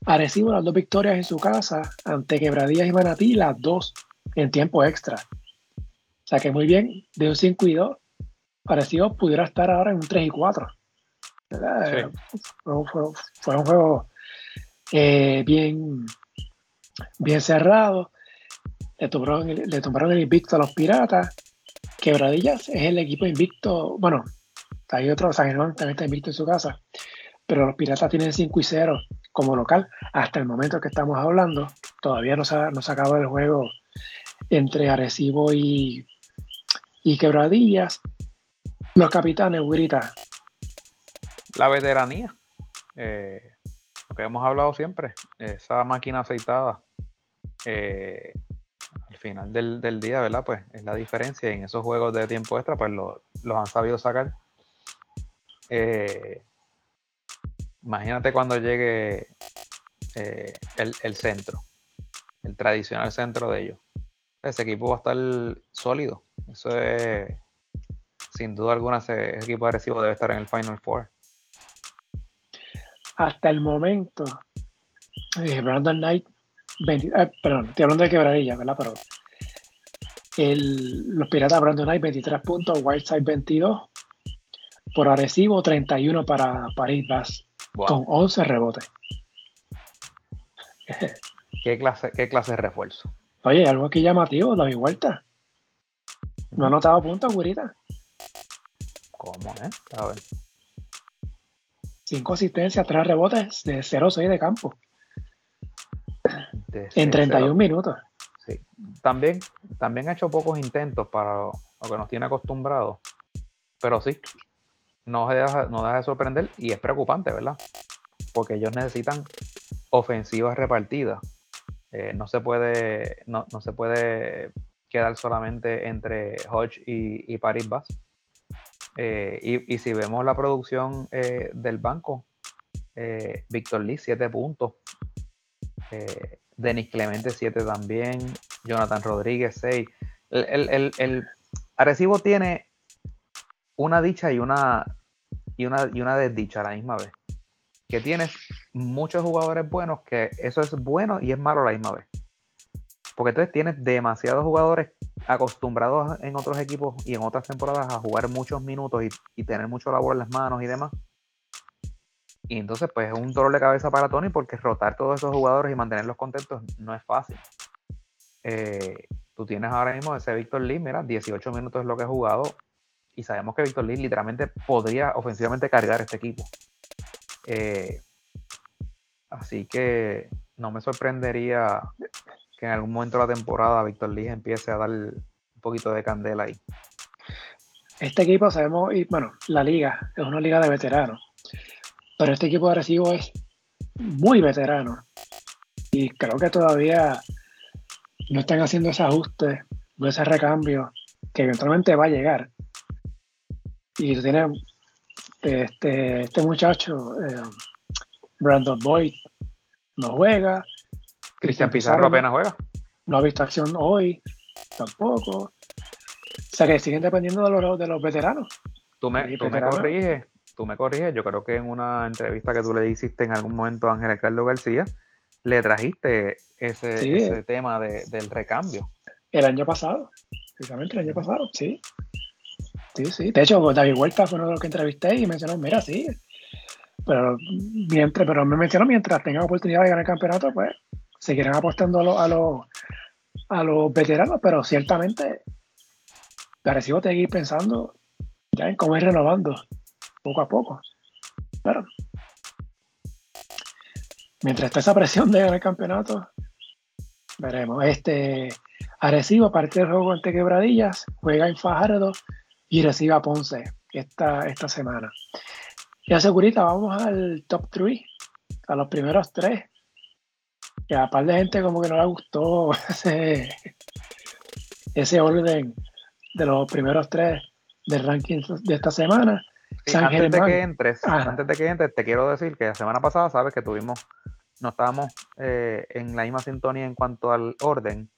Arecibo las dos victorias en su casa ante Quebradillas y Manatí, las dos en tiempo extra. O sea que muy bien, de un 5 y 2, Arecibo pudiera estar ahora en un 3 y 4. Fue, un juego eh, bien, bien cerrado. Le tomaron, le tomaron el invicto a los Piratas. Quebradillas es el equipo invicto, bueno, hay otro, San Germán también está invicto en su casa. Pero los Piratas tienen 5 y 0 como local. Hasta el momento que estamos hablando, todavía no se ha, no acabado el juego entre Arecibo y, y Quebradillas. Los capitanes, Guirita, la veteranía. Eh, lo que hemos hablado siempre, esa máquina aceitada. Eh, al final del, día, ¿verdad? Pues es la diferencia. En esos juegos de tiempo extra, pues los han sabido sacar. Eh, imagínate cuando llegue el, el, centro, el tradicional centro de ellos. Ese equipo va a estar sólido. Eso es, sin duda alguna, ese equipo agresivo debe estar en el Final Four. Hasta el momento, eh, Brandon Knight, eh, perdón, estoy hablando de quebradilla, ¿verdad? Pero el, los Piratas Brandon Knight 23 puntos, Whiteside 22, por agresivo 31 para París Bass, con 11 rebotes. ¿Qué clase, ¿Qué clase de refuerzo? Oye, algo aquí llamativo, David Vuelta. No ha notado puntos, güerita. ¿Cómo, eh? A ver. Cinco asistencias, tres rebotes de 0-6 de campo. en 31 minutos. Sí. También, también ha hecho pocos intentos para lo, que nos tiene acostumbrados. Pero sí, no deja, no deja de sorprender y es preocupante, ¿verdad? Porque ellos necesitan ofensivas repartidas eh, no, se puede, no, se puede quedar solamente entre Hodge y, y Paris Bass. Eh, y, si vemos la producción eh, del banco, Víctor Lee 7 puntos, Denis Clemente 7 también, Jonathan Rodríguez 6. El, el, el, Arecibo tiene una dicha y una, y una, y una desdicha a la misma vez que tienes muchos jugadores buenos, que eso es bueno y es malo a la misma vez. Porque entonces tienes demasiados jugadores acostumbrados en otros equipos y en otras temporadas a jugar muchos minutos y, tener mucho labor en las manos y demás. Y entonces, pues es un dolor de cabeza para Tony porque rotar todos esos jugadores y mantenerlos contentos no es fácil. Eh, tú tienes ahora mismo ese Víctor Lee, mira, 18 minutos es lo que ha jugado. Y sabemos que Víctor Lee literalmente podría ofensivamente cargar este equipo. Eh, así que no me sorprendería que en algún momento de la temporada Víctor Lee empiece a dar un poquito de candela ahí. Este equipo sabemos, y bueno, la liga es una liga de veteranos, pero este equipo de Recibo es muy veterano y creo que todavía no están haciendo ese ajuste o ese recambio que eventualmente va a llegar. Y tiene este, este muchacho, eh, Brandon Boyd, no juega. Cristian Pizarro, apenas juega. No ha visto acción hoy, tampoco. O sea que siguen dependiendo de los, de los veteranos. Tú me, tú me corriges, tú me corriges. Yo creo que en una entrevista que tú le hiciste en algún momento a Ángel Carlos García, le trajiste ese, tema del recambio. El año pasado, precisamente el año pasado, sí. Sí, sí. De hecho, David Huerta fue uno de los que entrevisté y mencionó, mira, sí. Pero, mientras, pero me mencionó mientras tengan oportunidad de ganar el campeonato, pues seguirán apostando a, los, a, los, veteranos, pero ciertamente parecido seguir pensando ya en cómo ir renovando poco a poco. Pero mientras está esa presión de ganar el campeonato, veremos. Este Arecibo, parte del juego ante Quebradillas, juega en Fajardo y reciba a Ponce esta, esta semana. Y a Segurita, vamos al top 3, a los primeros tres. Que a par de gente como que no le gustó ese, ese orden de los primeros tres del ranking de esta semana. antes de que entres, antes de que entres, te quiero decir que la semana pasada sabes que tuvimos, no estábamos eh, en la misma sintonía en cuanto al orden,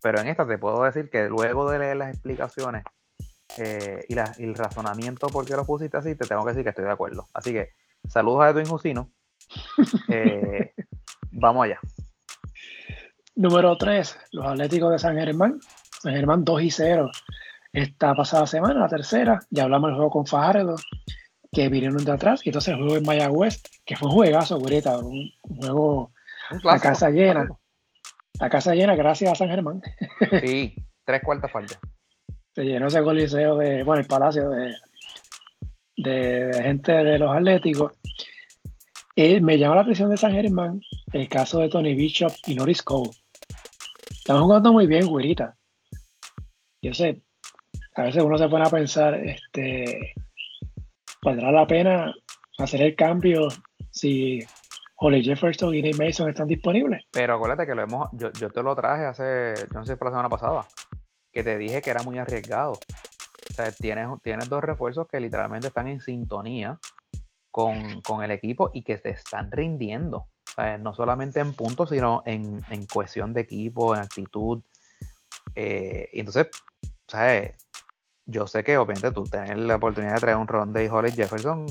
pero en esta te puedo decir que luego de leer las explicaciones eh, y, el razonamiento por qué lo pusiste así, te tengo que decir que estoy de acuerdo. Así que saludos a Edwin Jusino. Eh, vamos allá. Número 3, los Atléticos de San Germán. San Germán 2 y 0 esta pasada semana, la tercera. Ya hablamos del juego con Fajardo, que vinieron de atrás. Y entonces el juego en Mayagüez, que fue un juegazo, güerita. Un, juego, la casa llena. La casa llena gracias a San Germán. Sí, tres cuartas faltas se llenó ese coliseo de, bueno, el palacio de, de gente de los Atléticos. Eh, me llama la atención de San Germán el caso de Tony Bishop y Norris Cole. Están jugando muy bien, güerita. Yo sé, a veces uno se pone a pensar, este, ¿valdrá la pena hacer el cambio si Holly Jefferson y Nate Mason están disponibles. Pero acuérdate que lo hemos, yo, yo te lo traje hace, no sé, por la semana pasada, que te dije que era muy arriesgado. O sea, tienes, tienes dos refuerzos que literalmente están en sintonía con, con el equipo y que te están rindiendo. O sea, no solamente en puntos, sino en, en cohesión de equipo, en actitud. Eh, y entonces, ¿sabes? Yo sé que obviamente tú tienes la oportunidad de traer un ron de Holly Jefferson,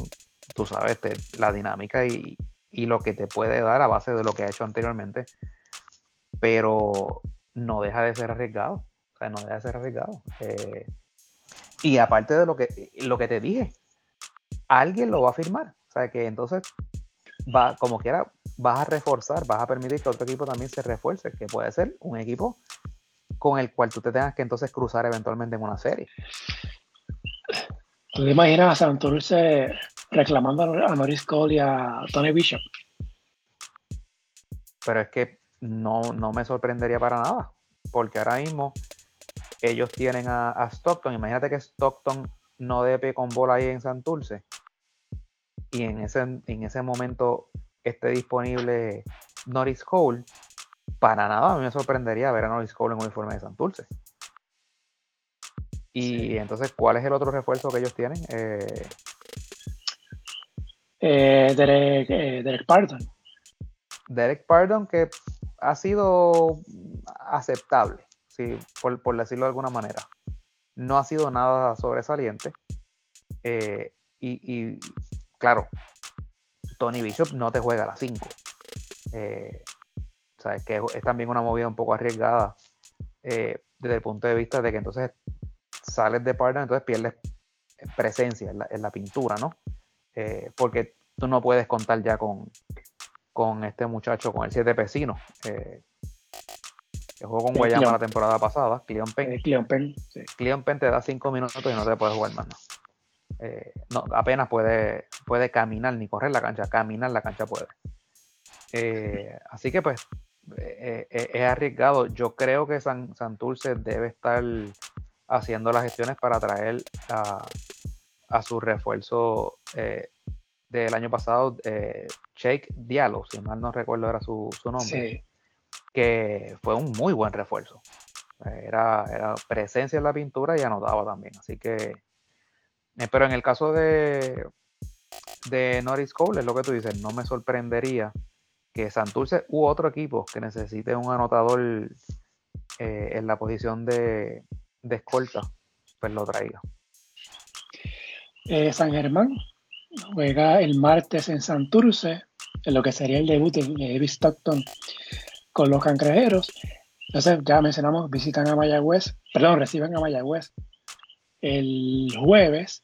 tú sabes la dinámica y, y lo que te puede dar a base de lo que ha hecho anteriormente, pero no deja de ser arriesgado. O sea, no deja de ser arriesgado. Eh, y aparte de lo que, lo que te dije, alguien lo va a firmar. O sea, que entonces, va, como quiera, vas a reforzar, vas a permitir que otro equipo también se refuerce, que puede ser un equipo con el cual tú te tengas que entonces cruzar eventualmente en una serie. ¿Tú te imaginas a Santurce reclamando a Norris Cole y a Tony Bishop. Pero es que no, no me sorprendería para nada, porque ahora mismo ellos tienen a, Stockton. Imagínate que Stockton no dé con bola ahí en Santurce y en ese, en ese momento esté disponible Norris Cole. Para nada a mí me sorprendería ver a Norris Cole en uniforme de Santurce. Y entonces, ¿cuál es el otro refuerzo que ellos tienen? Eh, eh, Derek, eh, Derek Pardon. Derek Pardon que ha sido aceptable, sí, por, decirlo de alguna manera. No ha sido nada sobresaliente. Eh, y, claro, Tony Bishop no te juega a las 5. o sea, es que es también una movida un poco arriesgada desde el punto de vista de que entonces sales de Pardon, entonces pierdes presencia en la pintura, ¿no? Eh, porque tú no puedes contar ya con, con este muchacho, con el 7 Pesino, eh, que jugó con Guayama la temporada pasada, Cleon Penn. Eh, Cleon Penn, sí. Cleon Penn te da 5 minutos y no te puedes jugar más. No. apenas puede, puede caminar ni correr la cancha, caminar la cancha puede. así que pues es arriesgado. Yo creo que San, Santurce debe estar haciendo las gestiones para traer a, a su refuerzo eh, del año pasado, eh, Jake Diallo, si mal no recuerdo era su, nombre, que fue un muy buen refuerzo. Era, era, presencia en la pintura y anotaba también. Así que, eh, pero en el caso de, de Norris Cole, es lo que tú dices, no me sorprendería que Santurce u otro equipo que necesite un anotador en la posición de, de escolta, pues lo traiga. Eh, San Germán juega el martes en Santurce, en lo que sería el debut de David Stockton con los cangrejeros. Entonces, ya mencionamos, visitan a Mayagüez, perdón, reciben a Mayagüez el jueves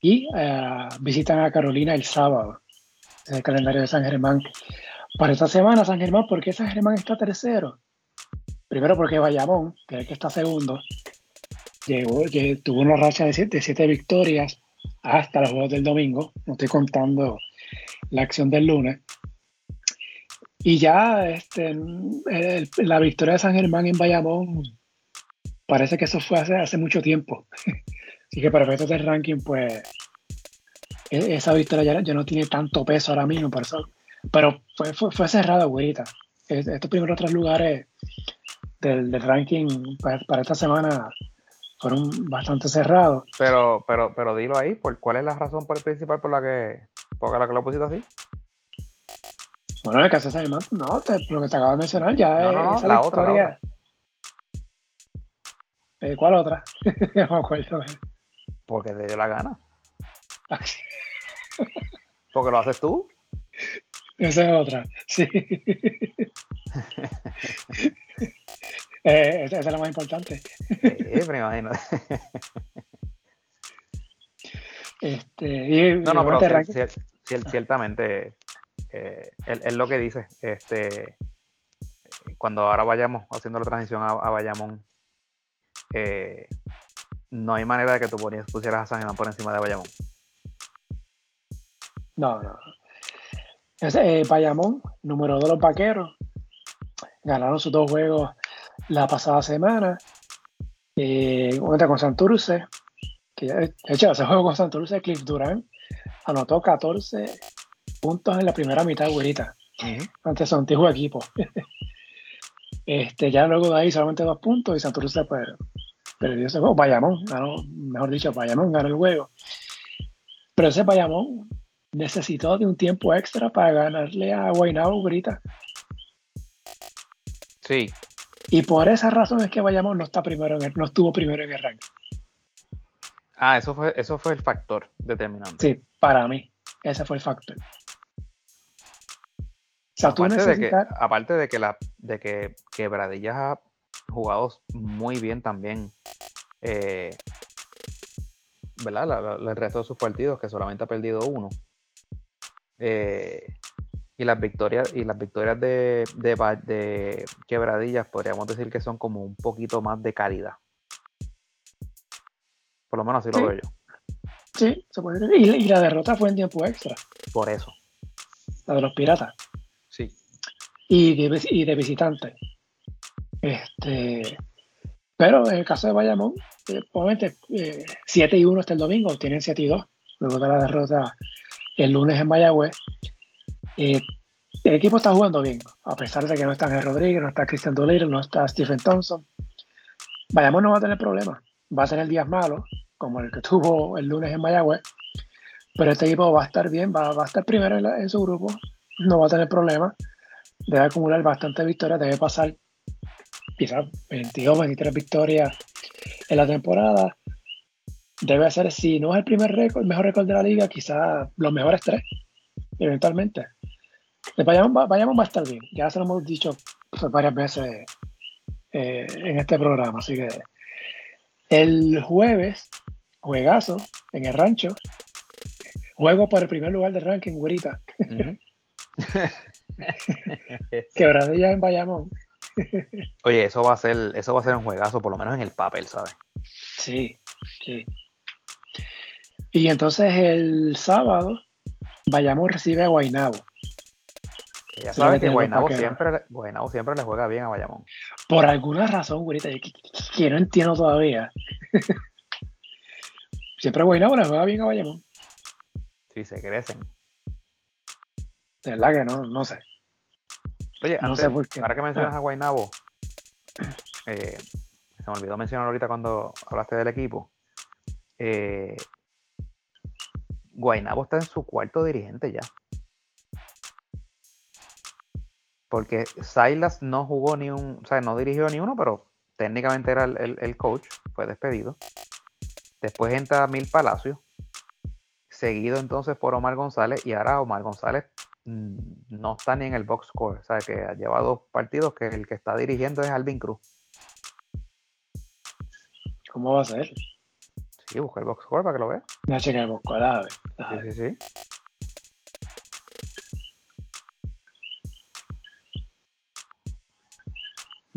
y eh, visitan a Carolina el sábado. Es el calendario de San Germán. Para esta semana, San Germán, ¿por qué San Germán está tercero? Primero porque Bayamón, que que está segundo, llegó, tuvo una racha de siete, siete victorias hasta los juegos del domingo, no estoy contando la acción del lunes. Y ya este, la victoria de San Germán en Bayamón, parece que eso fue hace, hace mucho tiempo. Así que para efectos del ranking, pues e, esa victoria ya, no tiene tanto peso ahora mismo, por eso. Pero fue, fue, fue cerrada, güerita. Estos primeros tres lugares del, del ranking pues, para esta semana fueron bastante cerrados. Pero, pero, pero dilo ahí, ¿por ¿cuál es la razón principal por la que, por la que lo pusiste así? Bueno, el caso de no, te, lo que te acabo de mencionar ya no, es la, otra, la eh, ¿Cuál otra? no acuerdo. Porque te dio la gana. Porque lo haces tú. Esa es otra, sí. Eh, esa, es la más importante. Sí, me imagino. Este, no, no, pero ciertamente eh, es, lo que dice. Este, cuando ahora vayamos haciendo la transición a, Bayamón, eh, no hay manera de que tú pusieras a San Germán por encima de Bayamón. No, no. Es, Bayamón, número 2 de los vaqueros, ganaron sus dos juegos la pasada semana. Eh, con Santurce, que de hecho ese juego con Santurce, Cliff Durán anotó 14 puntos en la primera mitad, güerita, ante su antiguo equipo. este, ya luego de ahí solamente dos puntos y Santurce pues, perdió ese juego. Bayamón, ganó, mejor dicho, Bayamón ganó el juego. Pero ese Bayamón necesitó de un tiempo extra para ganarle a Guaynabo, güerita. Sí. Y por esa razón es que Bayamón no está primero en no estuvo primero en el ranking. Ah, eso fue, eso fue el factor determinante. Sí, para mí. Ese fue el factor. Aparte, de que, aparte de que la de que Quebradillas ha jugado muy bien también. Eh, ¿Verdad? el resto de sus partidos, que solamente ha perdido uno. Eh, y las victorias, y las victorias de, de, quebradillas podríamos decir que son como un poquito más de calidad. Por lo menos así lo veo yo. Sí, se puede decir. Y, la derrota fue en tiempo extra. Por eso. La de los piratas. Y de, y de visitantes. Este. Pero en el caso de Bayamón, eh, obviamente 7 eh, y 1 hasta el domingo, tienen 7 y 2, luego de la derrota el lunes en Mayagüez. Eh, el equipo está jugando bien, a pesar de que no está Ángel Rodríguez, no está Christian Doolittle, no está Stephen Thompson. Bayamón no va a tener problemas, va a tener días malos, como el que tuvo el lunes en Mayagüez, pero este equipo va a estar bien, va, a estar primero en, su grupo, no va a tener problemas, debe acumular bastante victorias, debe pasar quizás 22, 23 victorias en la temporada. Debe ser, si no es el primer récord, el mejor récord de la liga, quizás los mejores tres, eventualmente. Vayamos, vayamos va a estar bien, ya se lo hemos dicho pues, varias veces eh, en este programa, así que el jueves, juegazo en el rancho, juego por el primer lugar del ranking, güerita. Quebradilla en Bayamón. Oye, eso va a ser, eso va a ser un juegazo, por lo menos en el papel, ¿sabes? Sí, sí. Y entonces el sábado, Bayamón recibe a Guainabo. Ya sabes que Guainabo siempre, siempre le juega bien a Bayamón. Por alguna razón, güerita, que, no entiendo todavía. siempre Guainabo le juega bien a Bayamón. Sí, se crecen. De verdad que no, no sé. Oye, ahora que mencionas ah. a Guaynabo, eh, se me olvidó mencionar ahorita cuando hablaste del equipo. Eh, Guaynabo está en su cuarto dirigente ya. Porque Silas no jugó ni un, o sea, no dirigió ni uno, pero técnicamente era el, coach, fue despedido. Después entra Mil Palacio, seguido entonces por Omar González, y ahora Omar González no está ni en el box score. O sea, que ha llevado dos partidos que el que está dirigiendo es Alvin Cruz. ¿Cómo va a ser? Sí, busca el box score para que lo vea. No checa el box score, a ver. Sí, sí, sí.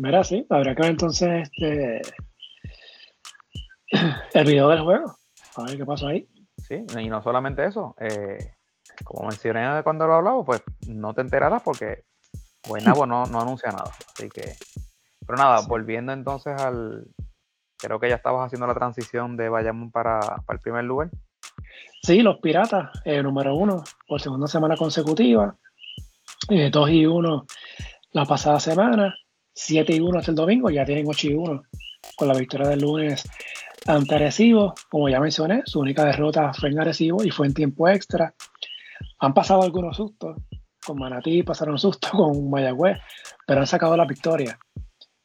Mira, sí, habrá que ver entonces este el video del juego. A ver qué pasa ahí. Sí, y no solamente eso. Eh, como mencioné cuando lo hablaba, pues no te enterarás porque Guaynabo no, no anuncia nada. Así que. Pero nada, volviendo entonces al. Creo que ya estabas haciendo la transición de Bayamón para, el primer lugar. Sí, los Piratas, eh, número uno, por segunda semana consecutiva. Eh, 2 y 1 la pasada semana. 7 y 1 hasta el domingo. Ya tienen 8 y 1 con la victoria del lunes ante Arecibo. Como ya mencioné, su única derrota fue en Arecibo y fue en tiempo extra. Han pasado algunos sustos, con Manatí pasaron sustos con Mayagüez, pero han sacado la victoria.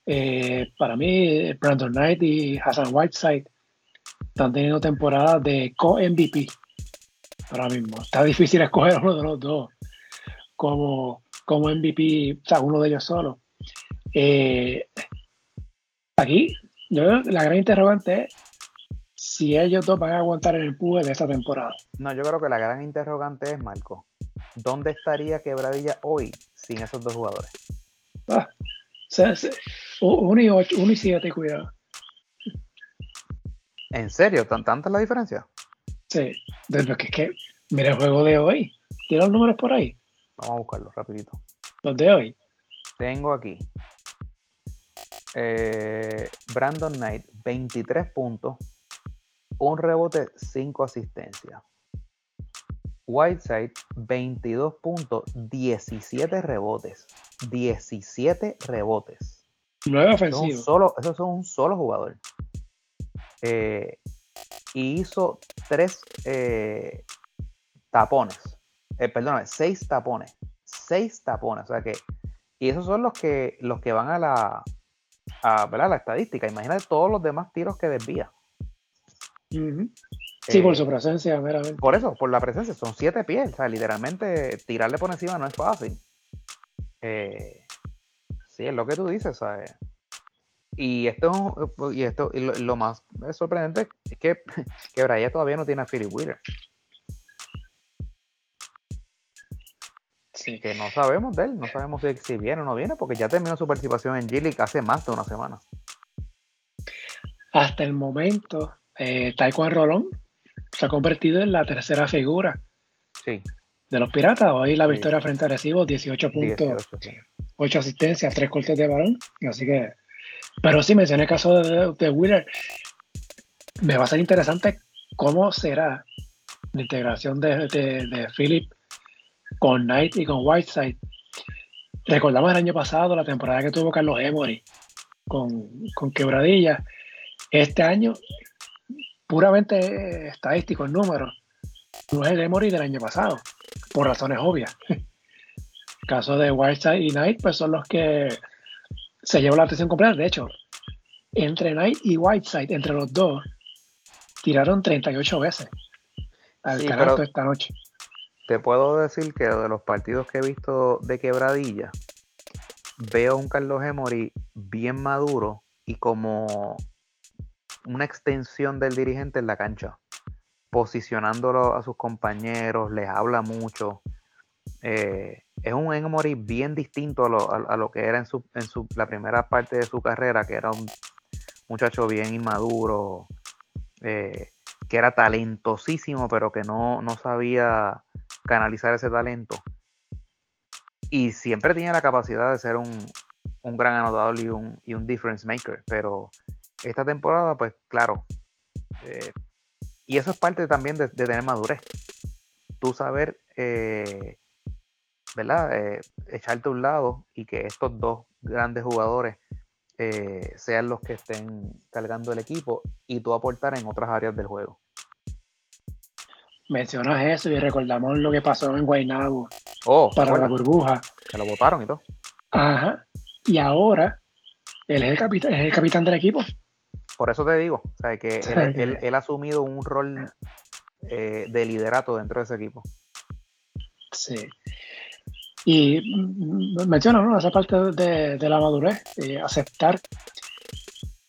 Eh, para mí, Brandon Knight y Hassan Whiteside están teniendo temporadas de co-MVP ahora mismo. Está difícil escoger uno de los dos como, como MVP, o sea, uno de ellos solo. Eh, aquí, la gran interrogante es si ellos dos van a aguantar el empuje de esta temporada. No, yo creo que la gran interrogante es, Marco, ¿dónde estaría Quebradilla hoy sin esos dos jugadores? Ah, uno y ocho, uno y siete, cuidado. ¿En serio? ¿Tan tanta es la diferencia? Sí, desde que es que, mira el juego de hoy. ¿Tiene los números por ahí? Vamos a buscarlo rapidito. ¿Los de hoy? Tengo aquí. Eh, Brandon Knight, 23 puntos, un rebote, cinco asistencias. Whiteside, 22 puntos, 17 rebotes. 17 rebotes. 9 ofensivos. Eso, solo, eso son un solo jugador. Eh, y hizo tres eh, tapones. Eh, perdóname, seis tapones. Seis tapones. O sea que. Y esos son los que los que van a la. A, la estadística. Imagínate todos los demás tiros que desvía. Sí, por su presencia, meramente. Por eso, por la presencia, son siete pies. O sea, literalmente tirarle por encima no es fácil. Eh, sí, es lo que tú dices, ¿sabes? Y esto, y esto y lo, más sorprendente es que, que Brian todavía no tiene a Philip Wheeler. Sí. Que no sabemos de él, no sabemos si, viene o no viene, porque ya terminó su participación en G-League hace más de una semana. Hasta el momento, eh, Taekwondo Rolón se ha convertido en la tercera figura sí. de los Piratas. Hoy la victoria frente a Recibo, 18 puntos, 8 asistencias, 3 cortes de balón. Así que, pero sí mencioné el caso de, de Wheeler. Me va a ser interesante cómo será la integración de, de, Philip con Knight y con Whiteside. Recordamos el año pasado, la temporada que tuvo Carlos Emory con, con Quebradilla. Este año puramente estadístico, el número, no es el Emory del año pasado, por razones obvias. El caso de Whiteside y Knight, pues son los que se llevan la atención completa. De hecho, entre Knight y Whiteside, entre los dos, tiraron 38 veces al sí, esta noche. Te puedo decir que de los partidos que he visto de quebradilla, veo un Carlos Emory bien maduro y como una extensión del dirigente en la cancha, posicionándolo a sus compañeros, les habla mucho. Eh, es un Emory bien distinto a lo, que era en, su, en su, la primera parte de su carrera, que era un muchacho bien inmaduro, eh, que era talentosísimo, pero que no, no sabía canalizar ese talento. Y siempre tenía la capacidad de ser un, un gran anotador y un, y un difference maker, pero esta temporada, pues claro. Eh, y eso es parte también de, tener madurez. Tú saber, eh, ¿verdad? Eh, echarte a un lado y que estos dos grandes jugadores sean los que estén cargando el equipo y tú aportar en otras áreas del juego. Mencionas eso y recordamos lo que pasó en Guaynabo oh, para la burbuja. Que lo votaron y todo. Ajá. Y ahora él es el capitán, es el capitán del equipo. Por eso te digo, o que él, ha asumido un rol eh, de liderato dentro de ese equipo. Sí. Y menciona, ¿no? Esa parte de, la madurez, eh, aceptar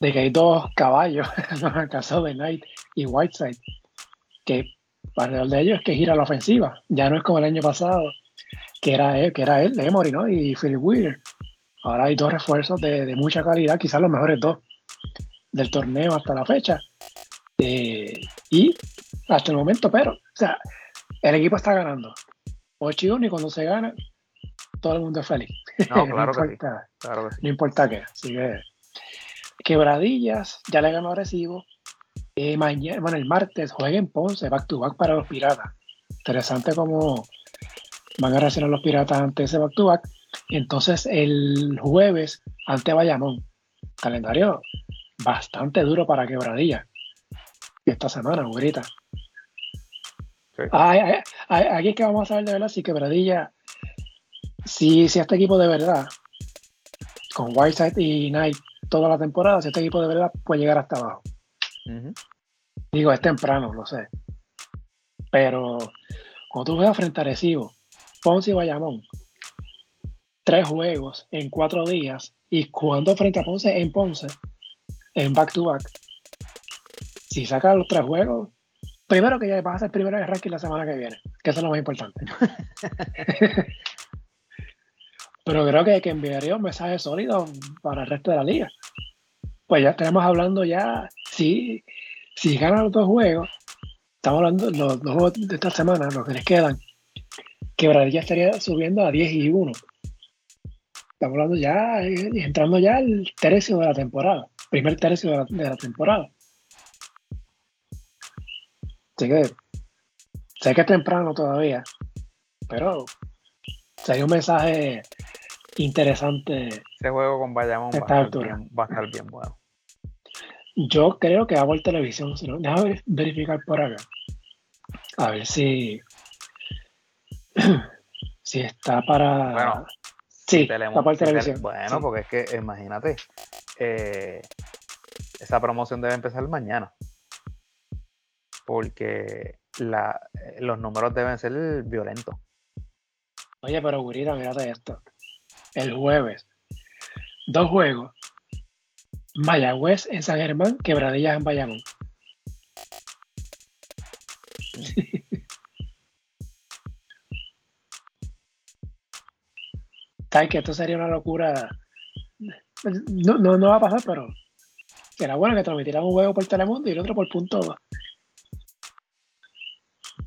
de que hay dos caballos, en el caso de Knight y Whiteside, que para de ellos es que gira la ofensiva. Ya no es como el año pasado, que era él, que era él, Emory, ¿no? Y Philip Wheeler. Ahora hay dos refuerzos de, de mucha calidad, quizás los mejores dos del torneo hasta la fecha. Eh, y hasta el momento, pero, o sea, el equipo está ganando. 8 y 1 y cuando se gana, todo el mundo es feliz. No, claro, que sí. claro No importa qué. Así que, quebradillas, ya le ganó agresivo. Eh, mañana, bueno, el martes jueguen Ponce, back to back para los piratas. Interesante cómo van a reaccionar los piratas ante ese back to back. Entonces, el jueves ante Bayamón. Calendario bastante duro para Quebradilla esta semana, Mugrita. aquí es que vamos a ver de verdad si Quebradilla, si, si este equipo de verdad, con Whiteside y Knight toda la temporada, si este equipo de verdad puede llegar hasta abajo. Digo, es temprano, lo sé. Pero cuando tú juegas frente a Recibo, Ponce y Bayamón, tres juegos en cuatro días, y cuando frente a Ponce en Ponce, en back to back. Si sacas los tres juegos, primero que ya vas a ser primero de ranking la semana que viene, que eso es lo más importante. Pero creo que, que enviaría un mensaje sólido para el resto de la liga. Pues ya estamos hablando ya, si, si ganan los dos juegos, estamos hablando los dos juegos de esta semana, los que les quedan, Quebradilla estaría subiendo a 10 y 1. Estamos hablando ya, eh, entrando ya al tercio de la temporada primer tercio de la, temporada. Así que Sé que es temprano todavía, pero sería un mensaje interesante. Ese juego con Bayamón va, a estar bien, va a estar bien bueno. Yo creo que va por televisión. Si no, déjame verificar por acá. A ver si. si está para. Bueno, sí, está por televisión. bueno, porque es que imagínate. Eh, esa promoción debe empezar mañana. Porque la, los números deben ser violentos. Oye, pero Gurita, mírate esto. El jueves, dos juegos. Mayagüez en San Germán, Quebradillas en Bayamón. ¿Sabes que esto sería una locura? No, no, no va a pasar, pero era bueno que transmitieran un juego por Telemundo y el otro por punto.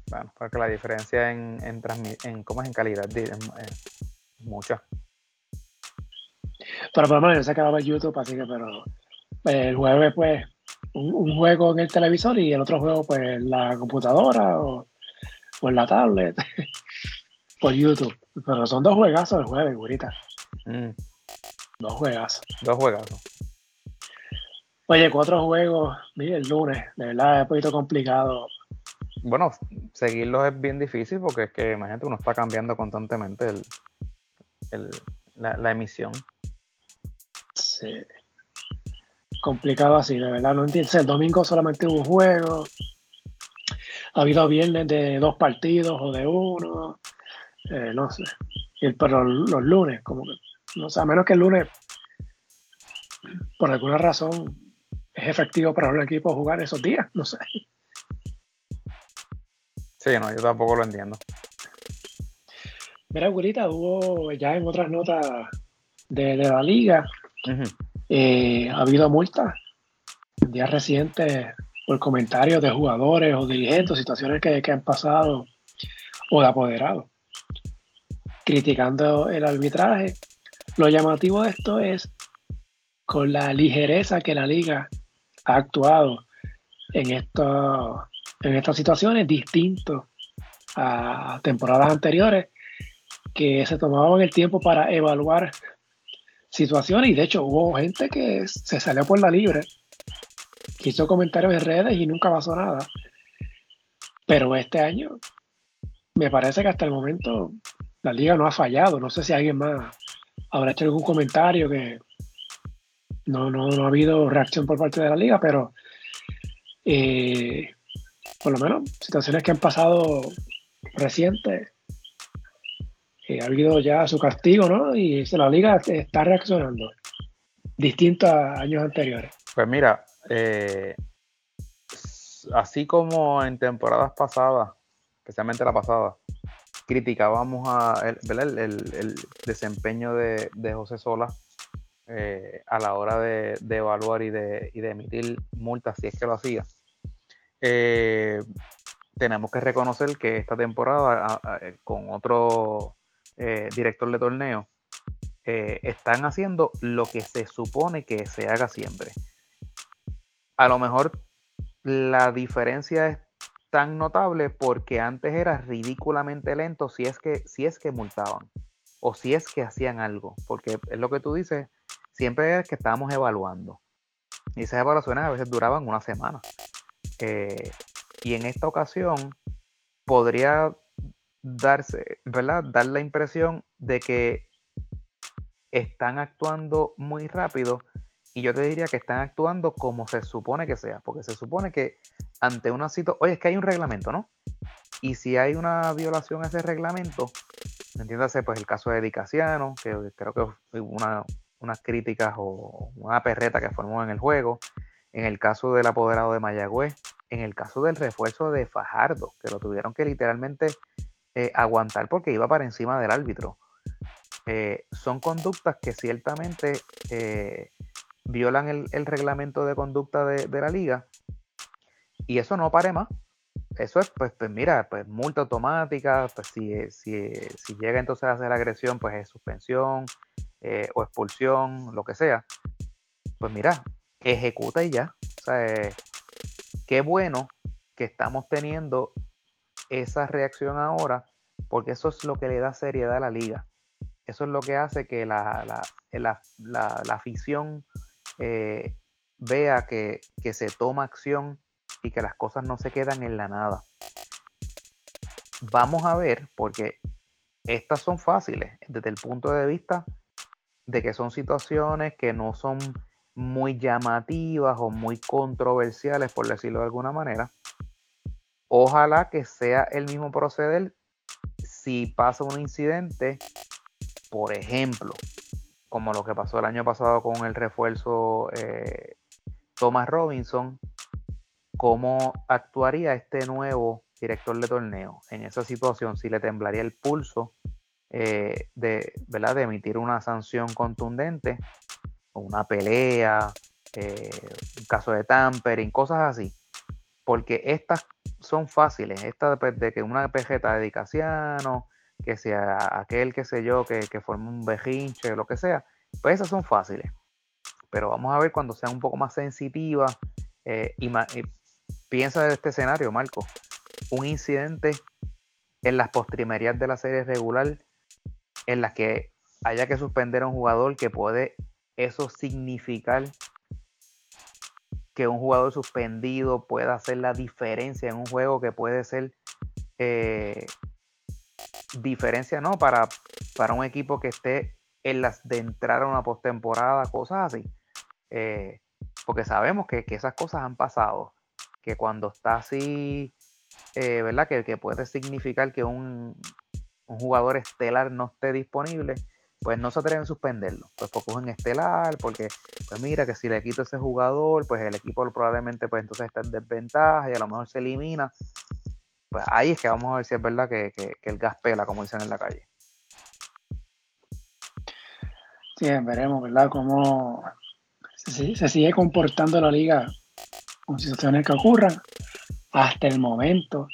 Bueno, porque la diferencia en, en, en cómo es en calidad es, mucha. Pero por lo menos yo sé que va a ver YouTube, así que, pero pues, el jueves, pues, un, juego en el televisor y el otro juego, pues, en la computadora o, en la tablet, por YouTube. Pero son dos juegazos el jueves, güerita. Mm. Dos juegazos. Dos juegazos. Oye, cuatro juegos, mire, el lunes, de verdad es un poquito complicado. Bueno, seguirlos es bien difícil porque es que, imagínate, uno está cambiando constantemente el, la, emisión. Sí. Complicado así, de verdad, no entiendo. El domingo solamente hubo un juego. Ha habido viernes de dos partidos o de uno. Eh, no sé. Pero los lunes, como que, no sé, a menos que el lunes, por alguna razón, es efectivo para un equipo jugar esos días, no sé. Sí, no, yo tampoco lo entiendo. Mira, Gurita, hubo ya en otras notas de, la liga, eh, ha habido multas en días recientes por comentarios de jugadores o dirigentes, situaciones que, que han pasado o de apoderados, criticando el arbitraje. Lo llamativo de esto es con la ligereza que la liga ha actuado en, en estas situaciones distinto a temporadas anteriores que se tomaban el tiempo para evaluar situaciones y de hecho hubo gente que se salió por la libre, hizo comentarios en redes y nunca pasó nada. Pero este año me parece que hasta el momento la liga no ha fallado. No sé si alguien más habrá hecho algún comentario que, no, no, no ha habido reacción por parte de la liga, pero eh, por lo menos situaciones que han pasado recientes, eh, ha habido ya su castigo, ¿no? Y la liga está reaccionando, distinto a años anteriores. Pues mira, eh, así como en temporadas pasadas, especialmente la pasada, criticábamos a el, desempeño de, de José Sola eh, a la hora de, evaluar y de, emitir multas, si es que lo hacía. Eh, tenemos que reconocer que esta temporada, eh, con otro director de torneo, están haciendo lo que se supone que se haga siempre. A lo mejor la diferencia es tan notable porque antes era ridículamente lento si es que, si es que multaban o si es que hacían algo, porque es lo que tú dices, siempre es que estábamos evaluando. Y esas evaluaciones a veces duraban una semana. Eh, y en esta ocasión podría darse, ¿verdad? Dar la impresión de que están actuando muy rápido y yo te diría que están actuando como se supone que sea, porque se supone que ante una situación, oye, es que hay un reglamento, ¿no? Y si hay una violación a ese reglamento, entiéndase, pues el caso de Dicasiano, que creo que una, unas críticas o una perreta que formó en el juego, en el caso del apoderado de Mayagüez, en el caso del refuerzo de Fajardo, que lo tuvieron que literalmente eh, aguantar porque iba para encima del árbitro. Eh, son conductas que ciertamente eh, violan el, reglamento de conducta de, la liga y eso no pare más. Eso es, pues, pues mira, pues multa automática, pues si, si, si llega entonces a hacer agresión, pues es suspensión, eh, o expulsión, lo que sea, pues mira, ejecuta y ya. O sea, eh, qué bueno que estamos teniendo esa reacción ahora, porque eso es lo que le da seriedad a la liga. Eso es lo que hace que la, la, la, afición eh, vea que, que se toma acción y que las cosas no se quedan en la nada. Vamos a ver, porque estas son fáciles desde el punto de vista de que son situaciones que no son muy llamativas o muy controversiales, por decirlo de alguna manera. Ojalá que sea el mismo proceder si pasa un incidente, por ejemplo, como lo que pasó el año pasado con el refuerzo eh, Thomas Robinson, ¿cómo actuaría este nuevo director de torneo en esa situación? Si le temblaría el pulso eh, de, ¿verdad? de emitir una sanción contundente, una pelea, eh, un caso de tampering, cosas así. Porque estas son fáciles, esta de, que una pejeta de Dicasiano, que sea aquel, que sé yo, que, que forme un bejinche, lo que sea, pues esas son fáciles. Pero vamos a ver cuando sean un poco más sensitivas eh, y, piensa de este escenario, Marco. Un incidente en las postrimerías de la serie regular en las que haya que suspender a un jugador que puede eso significar que un jugador suspendido pueda hacer la diferencia en un juego que puede ser eh, diferencia no para, para un equipo que esté en las de entrar a una postemporada, cosas así. Eh, porque sabemos que, esas cosas han pasado. Que cuando está así, eh, ¿verdad? Que, que, puede significar que un, un jugador estelar no esté disponible, pues no se atreven a suspenderlo. Pues porque cogen estelar, porque pues mira que si le quito ese jugador, pues el equipo probablemente pues entonces está en desventaja y a lo mejor se elimina. Pues ahí es que vamos a ver si es verdad que, el gas pela, como dicen en la calle. Sí, veremos, ¿verdad? Cómo se, se sigue comportando la liga con situaciones que ocurran. Hasta el momento,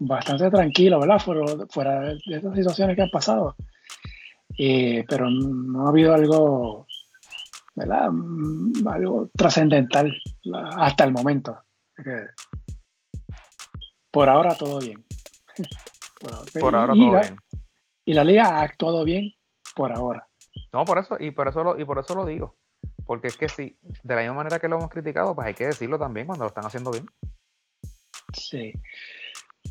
bastante tranquilo, ¿verdad? Fuera, de estas situaciones que han pasado. Eh, pero no ha habido algo, ¿verdad? Mm, algo trascendental hasta el momento. Por ahora todo bien. por, ahora todo bien. Y la liga ha actuado bien por ahora. No, por eso, y por eso lo, y por eso lo digo. Porque es que si, de la misma manera que lo hemos criticado, pues hay que decirlo también cuando lo están haciendo bien. Sí.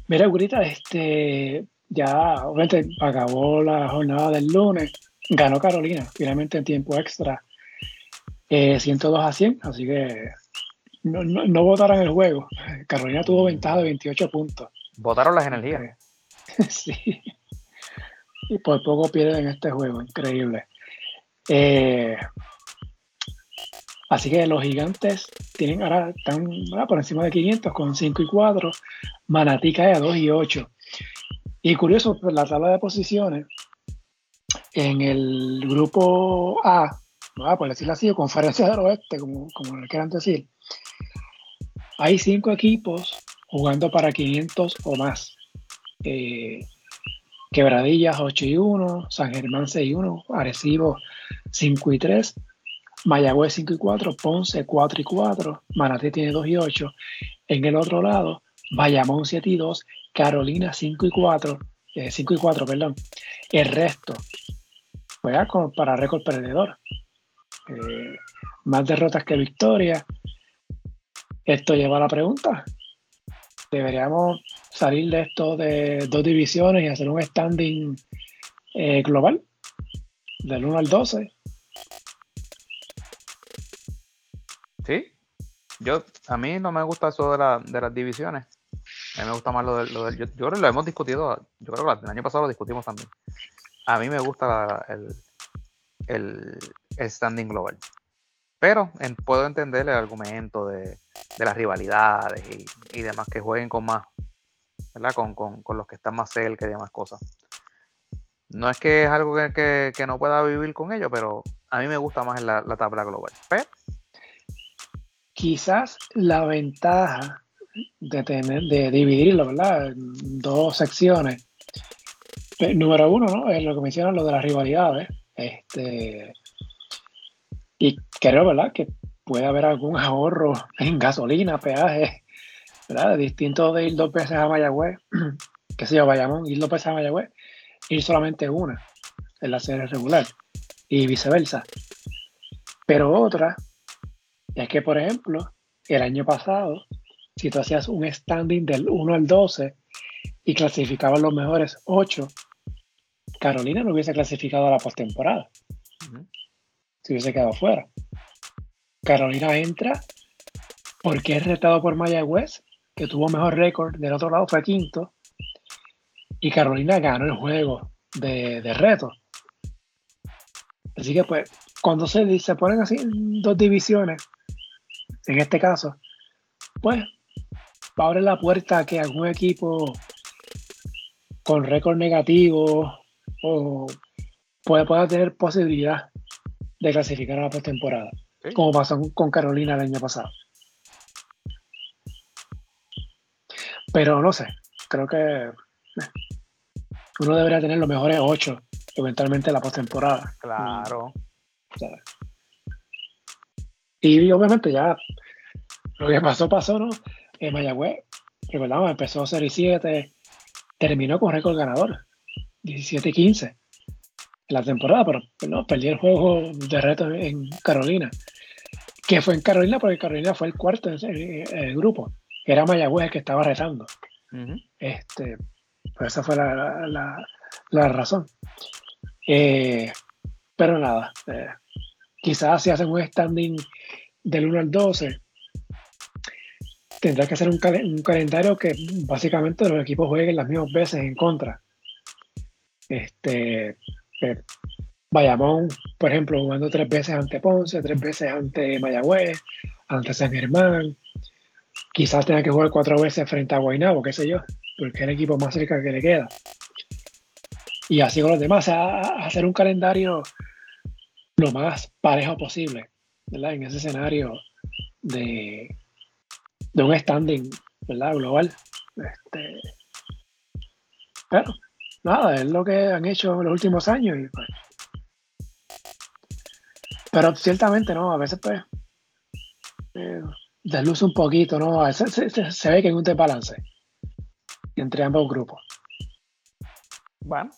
Mira, Gurita, este, ya obviamente acabó la jornada del lunes, ganó Carolina, finalmente en tiempo extra, 102 eh, a 100, así que no, no, votaron el juego. Carolina tuvo ventaja de 28 puntos. Votaron las energías. sí. Y por poco pierden este juego, increíble. Eh, Así que los gigantes tienen ahora están por encima de 500 con 5 y 4. Manatí cae a 2 y 8. Y curioso, pues, la tabla de posiciones en el grupo A, por decirlo así, o conferencia del oeste, como, como le quieran decir, hay cinco equipos jugando para 500 o más. Eh, Quebradillas 8 y 1, San Germán 6 y 1, Arecibo 5 y 3, Mayagüez 5 y 4, Ponce 4 y 4, Manatí tiene 2 y 8. En el otro lado, Bayamón 7 y 2, Carolina 5 y 4, 5 eh, y 4, perdón. El resto juega para récord perdedor. Eh, más derrotas que victorias. Esto lleva a la pregunta. ¿Deberíamos salir de esto de dos divisiones y hacer un standing eh, global? Del 1 al 12 Sí, yo, a mí no me gusta eso de, las divisiones. A mí me gusta más lo del. Lo yo, creo que lo hemos discutido. Yo creo que el año pasado lo discutimos también. A mí me gusta el, el, standing global. Pero puedo entender el argumento de, las rivalidades y, demás que jueguen con más, ¿verdad? Con, los que están más cerca y demás cosas. No es que es algo que, no pueda vivir con ello, pero a mí me gusta más la, la tabla global. Pero quizás la ventaja de tener, de dividirlo, ¿verdad? En dos secciones. Eh, número uno, ¿no? Es lo que mencionan, lo de las rivalidades. Este, y creo, ¿verdad? Que puede haber algún ahorro en gasolina, peaje, ¿verdad? Distinto de ir dos veces a Mayagüez, que sé yo, Bayamón, ir dos veces a Mayagüez, ir solamente una en la serie regular y viceversa. Pero otra es que, por ejemplo, el año pasado, si tú hacías un standing del 1 al 12 y clasificaban los mejores 8, Carolina no hubiese clasificado a la postemporada. Si hubiese quedado fuera. Carolina entra porque es retado por Mayagüez, que tuvo mejor récord. Del otro lado fue quinto. Y Carolina ganó el juego de, de reto. Así que pues, cuando se, se ponen así dos divisiones, en este caso, pues abre la puerta a que algún equipo con récord negativo o pueda, tener posibilidad de clasificar a la postemporada, como pasó con Carolina el año pasado. Pero no sé, creo que eh, uno debería tener los mejores ocho eventualmente la postemporada. Claro. Y obviamente ya lo que pasó, pasó, ¿no? En Mayagüez, recordamos, empezó 0 y 7, terminó con récord ganador, 17 y 15 en la temporada, pero no, perdió el juego de reto en Carolina. Que fue en Carolina porque Carolina fue el cuarto en el, grupo. Era Mayagüez el que estaba retando. este, pues esa fue la, razón. Eh, pero nada, eh, quizás si hacen un standing del 1 al 12, tendrá que hacer un, calendario que básicamente los equipos jueguen las mismas veces en contra. Este, Bayamón, por ejemplo, jugando tres veces ante Ponce, tres veces ante Mayagüez, ante San Germán. Quizás tenga que jugar cuatro veces frente a Guaynabo, qué sé yo, porque es el equipo más cerca que le queda. Y así con los demás, hacer un calendario lo más parejo posible, ¿verdad? En ese escenario de, de un standing ¿verdad? global. Este, pero nada, es lo que han hecho en los últimos años. Pues, pero ciertamente, ¿no? A veces pues eh, desluce un poquito, ¿no? A veces se, ve que hay un desbalance entre ambos grupos. Bueno,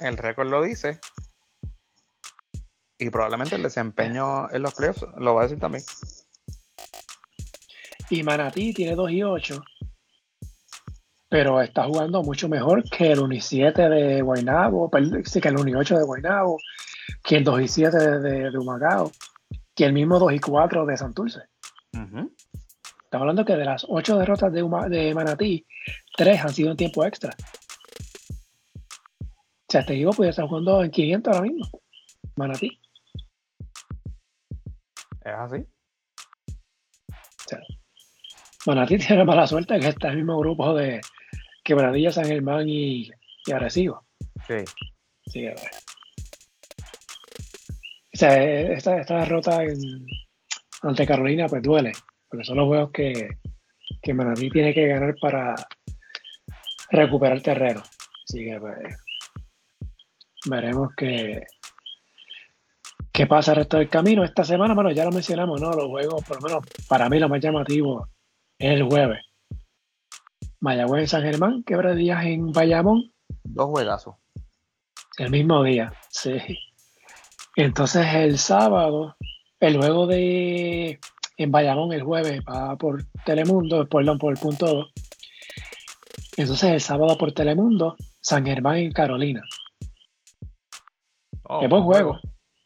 el récord lo dice. Y probablemente el desempeño en los playoffs lo va a decir también. Y Manatí tiene 2 y 8. Pero está jugando mucho mejor que el 1 y 7 de Guaynabo, sí, que el 1 y 8 de Guaynabo, que el 2 y 7 de, de, Humacao, que el mismo 2 y 4 de Santurce. Estamos hablando que de las 8 derrotas de, de Manatí, 3 han sido en tiempo extra. O sea, este equipo puede estar jugando en 500 ahora mismo. Manatí. ¿Es así? O sea, Manatí tiene mala suerte que está en el mismo grupo de Quebradilla, San Germán y, y Arecibo. Sí. Sí, a ver. O sea, esta, esta derrota ante Carolina pues duele, porque son los juegos que, que tiene que ganar para recuperar terreno. Así que pues, veremos qué, qué pasa el resto del camino. Esta semana, bueno, ya lo mencionamos, ¿no? Los juegos, por lo menos para mí, lo más llamativo el jueves. Mayagüez en San Germán, días en Bayamón. Dos juegazos. El mismo día, sí. Entonces el sábado, el juego de en Bayamón el jueves va por Telemundo, perdón, por el punto 2. Entonces el sábado por Telemundo, San Germán en Carolina. Oh, buen juego.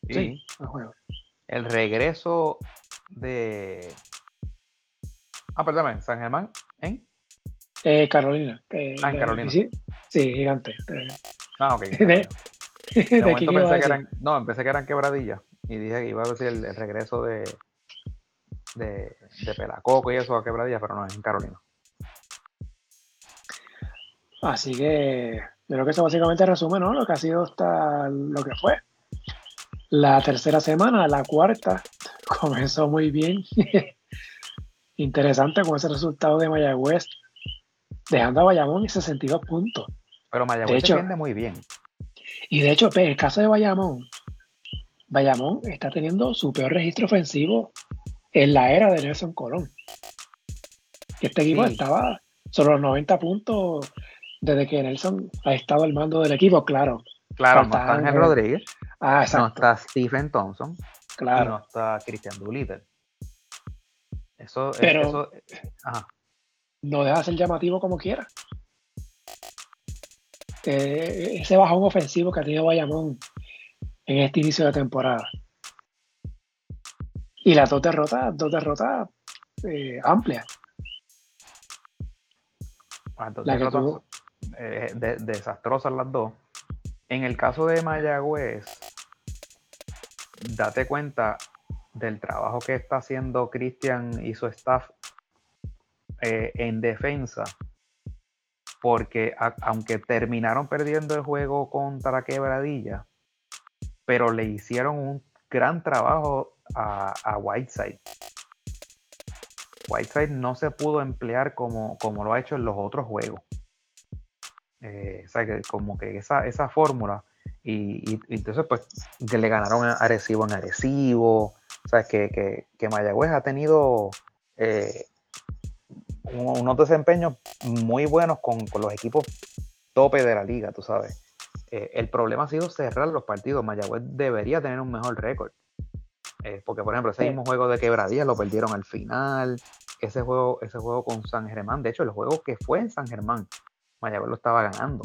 Sí, buen juego. El regreso de Ah, perdóname, San Germán, ¿en? Eh, Carolina. ah, en Carolina. Sí, sí gigante. Ah, ok. de, de momento pensé que eran, no, pensé que eran quebradillas y dije que iba a decir el, regreso de, de, de, Pelacoco y eso a quebradillas, pero no, es en Carolina. Así que creo que eso básicamente resume ¿no? lo que ha sido hasta lo que fue. La tercera semana, la cuarta, comenzó muy bien. interesante con ese resultado de Mayagüez, dejando a Bayamón en 62 puntos. Pero Mayagüez se defiende muy bien. Y de hecho, en el caso de Bayamón, Bayamón está teniendo su peor registro ofensivo en la era de Nelson Colón. este equipo estaba sobre los 90 puntos desde que Nelson ha estado al mando del equipo, claro. Claro, no está Ángel Rodríguez, ah, no está Stephen Thompson, claro. y no está Christian Doolittle. Eso, Pero- eso, ajá. No deja de ser llamativo como quiera. Eh, ese bajón ofensivo que ha tenido Bayamón en este inicio de temporada. Y las dos derrotas, dos derrotas eh, amplias. Entonces, La que derrotas, tuvo. eh, de- desastrosas las dos. En el caso de Mayagüez, date cuenta del trabajo que está haciendo Cristian y su staff eh, en defensa, porque aunque terminaron perdiendo el juego contra Quebradilla, pero le hicieron un gran trabajo a, Whiteside. Whiteside no se pudo emplear como, como lo ha hecho en los otros juegos. Eh, o sea, que como que esa, esa fórmula. Y, entonces, pues, que le ganaron a Arecibo en Arecibo. O sea, que, que, Mayagüez ha tenido eh, unos desempeños muy buenos con, con los equipos tope de la liga, tú sabes. Eh, el problema ha sido cerrar los partidos. Mayagüez debería tener un mejor récord. Eh, porque, por ejemplo, ese Sí. mismo juego de quebradilla lo perdieron al final. Ese juego, ese juego con San Germán, de hecho, el juego que fue en San Germán, Mayagüez lo estaba ganando.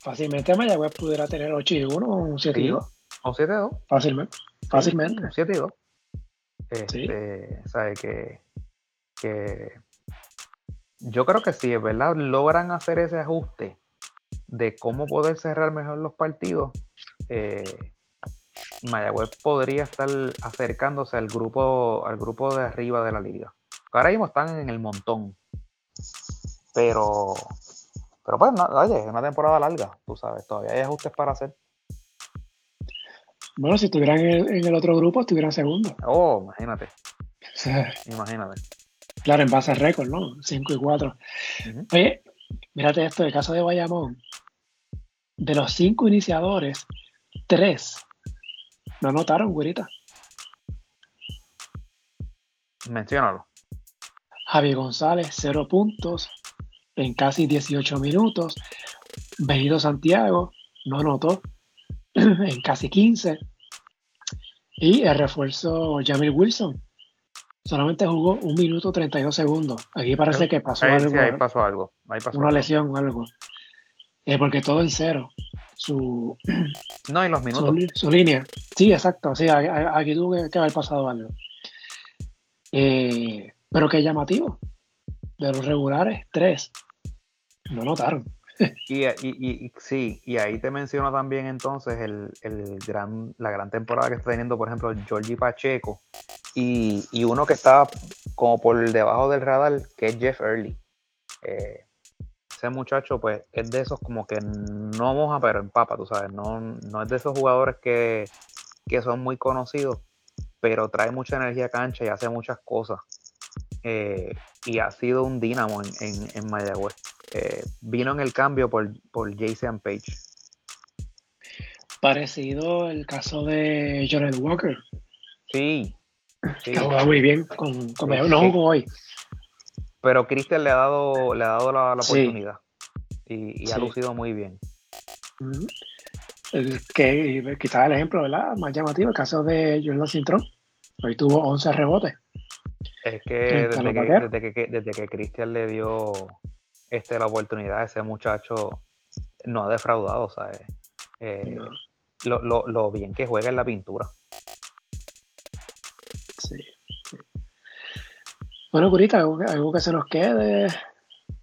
Fácilmente Mayagüez pudiera tener 8 y 1 o un 7 y Sí. 2. O 7-2. Fácilmente. Fácilmente. Un 7 y 2. Sí. Este, sabe que, que yo creo que si es verdad logran hacer ese ajuste de cómo poder cerrar mejor los partidos, eh, Mayagüez podría estar acercándose al grupo, al grupo de arriba de la liga. Ahora mismo están en el montón. Pero, pero pues, no, oye, es una temporada larga, tú sabes, todavía hay ajustes para hacer. Bueno, si estuvieran en el, en el otro grupo, estuvieran segundo. Oh, imagínate, imagínate. Claro, en base récord, ¿no? 5 y 4. Ujú. Oye, mírate esto, el caso de Bayamón. De los cinco iniciadores, tres no anotaron, güerita. Menciónalo. Javi González, cero puntos en casi 18 minutos. Benito Santiago no anotó en casi 15. Y el refuerzo Jamil Wilson solamente jugó un minuto 32 segundos. Aquí parece que pasó Ahí, sí, algo, ahí pasó algo. Ahí pasó una algo. lesión o algo. Eh, porque todo en cero. Su, No, y los minutos. su línea. Sí, exacto. Sí, aquí tuvo que, que haber pasado algo. Eh, pero qué llamativo. De los regulares, tres. No notaron. Y, y- y- y- sí, y ahí te menciono también entonces el, el gran, la gran temporada que está teniendo, por ejemplo, Georgie Pacheco y, y uno que está como por debajo del radar, que es Jeff Early. Eh, ese muchacho, pues, es de esos como que no moja, pero empapa, tú sabes. No, no es de esos jugadores que, que son muy conocidos, pero trae mucha energía a cancha y hace muchas cosas. Eh, y ha sido un dínamo en, en, en Mayagüez. Eh, vino en el cambio por, por Jason Page. Parecido el caso de Jordan Walker, Sí, sí. juega muy bien con, con Sí, no jugó hoy. Pero Cristian le ha dado, le ha dado la, la Sí. oportunidad. Y, y ha lucido muy bien. El que quizás el ejemplo ¿verdad? más llamativo, el caso de Jordan Cintrón. Hoy tuvo 11 rebotes. Es que desde que, desde que, desde que Cristian le dio este, la oportunidad, ese muchacho no ha defraudado, ¿sabes? Eh, No. lo, lo- lo bien que juega en la pintura. Bueno, Curita, algo, que- algo que se nos quede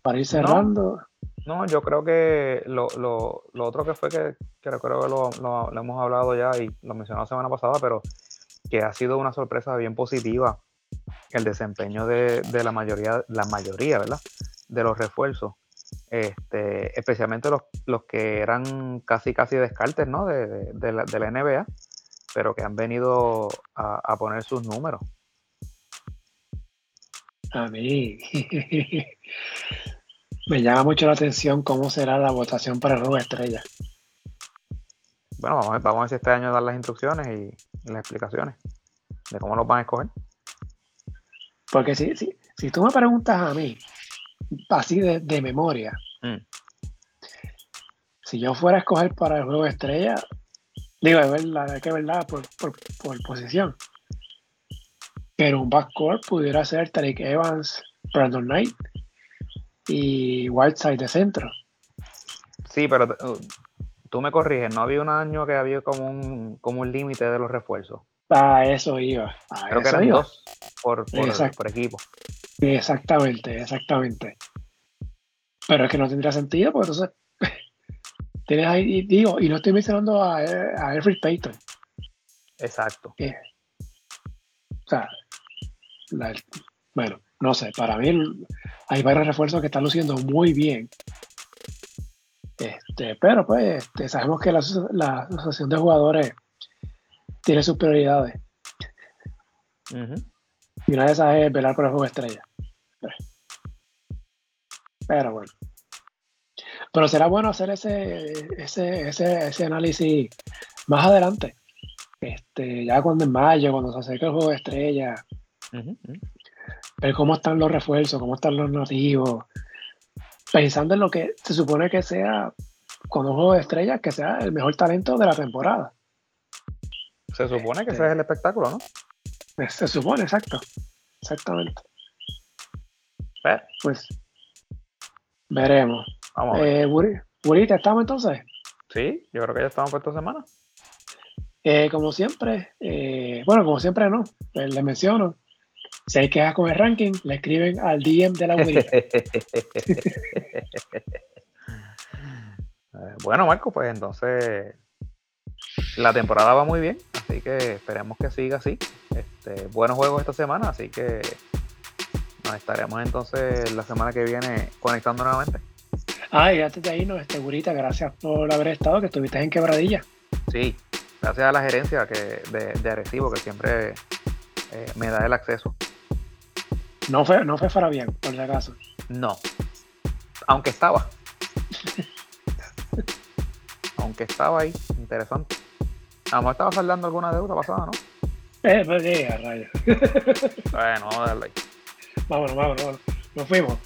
para ir cerrando. No, yo creo que lo, lo- lo otro que fue que, que recuerdo que lo, lo- lo hemos hablado ya y lo mencioné la semana pasada, pero que ha sido una sorpresa bien positiva el desempeño de, de la mayoría, la mayoría, ¿verdad? De los refuerzos. Este, especialmente los, los que eran casi casi descartes, ¿no? De, de- de la, de la NBA, pero que han venido a, a poner sus números. A mí me llama mucho la atención cómo será la votación para el Robo Estrella. Bueno, vamos a, ver- vamos a ver si este año dan las instrucciones y, y las explicaciones de cómo los van a escoger. Porque si, si, si tú me preguntas a mí, así de, memoria, mm. si yo fuera a escoger para el juego de estrella, digo, es verdad, es que verdad, por, por, por posición. Pero un backcourt pudiera ser Tariq Evans, Brandon Knight y Whiteside de centro. Sí, pero uh, tú me corriges, no había un año que había como un, como un límite de los refuerzos. A eso iba. Creo que eran dos por, por, equipo. Exactamente, exactamente. Pero es que no tendría sentido, porque entonces tienes ahí, digo, y no estoy mencionando a, a Alfred Payton. Exacto. o sea, bueno, no sé, para mí hay varios refuerzos que están luciendo muy bien. Este, pero pues este, sabemos que la, asociación de jugadores tiene sus prioridades. Y una de esas es velar por el juego estrella. Pero bueno. Pero será bueno hacer ese, ese, ese, ese análisis más adelante. Este, ya cuando en mayo, cuando se acerque el juego de estrella. Ver cómo están los refuerzos, cómo están los nativos. Pensando en lo que se supone que sea, con un juego de estrella, que sea el mejor talento de la temporada. Se supone que ese es el espectáculo, ¿no? Se supone, exacto. Exactamente. Pues veremos. Vamos a ver. Eh, estamos entonces? Sí, yo creo que ya estamos por esta semana. Eh, como siempre, eh, bueno, como siempre no, eh, le menciono, si hay quejas con el ranking, le escriben al DM de la Burita. bueno, Marco, pues entonces la temporada va muy bien, así que esperemos que siga así. Este, buenos juegos esta semana, así que nos estaremos entonces la semana que viene conectando nuevamente. Ah, y antes de irnos, este, Burita, gracias por haber estado, que estuviste en Quebradilla. Sí, gracias a la gerencia que, de, de Arecibo, que siempre eh, me da el acceso. No fue, no fue Fabián, por si acaso. No, aunque estaba. aunque estaba ahí, interesante. A lo mejor estaba saldando alguna deuda pasada, ¿no? Eh, pues sí, a rayos. bueno, vamos a darle ahí. Vámonos, vámonos, vámonos. Nos fuimos.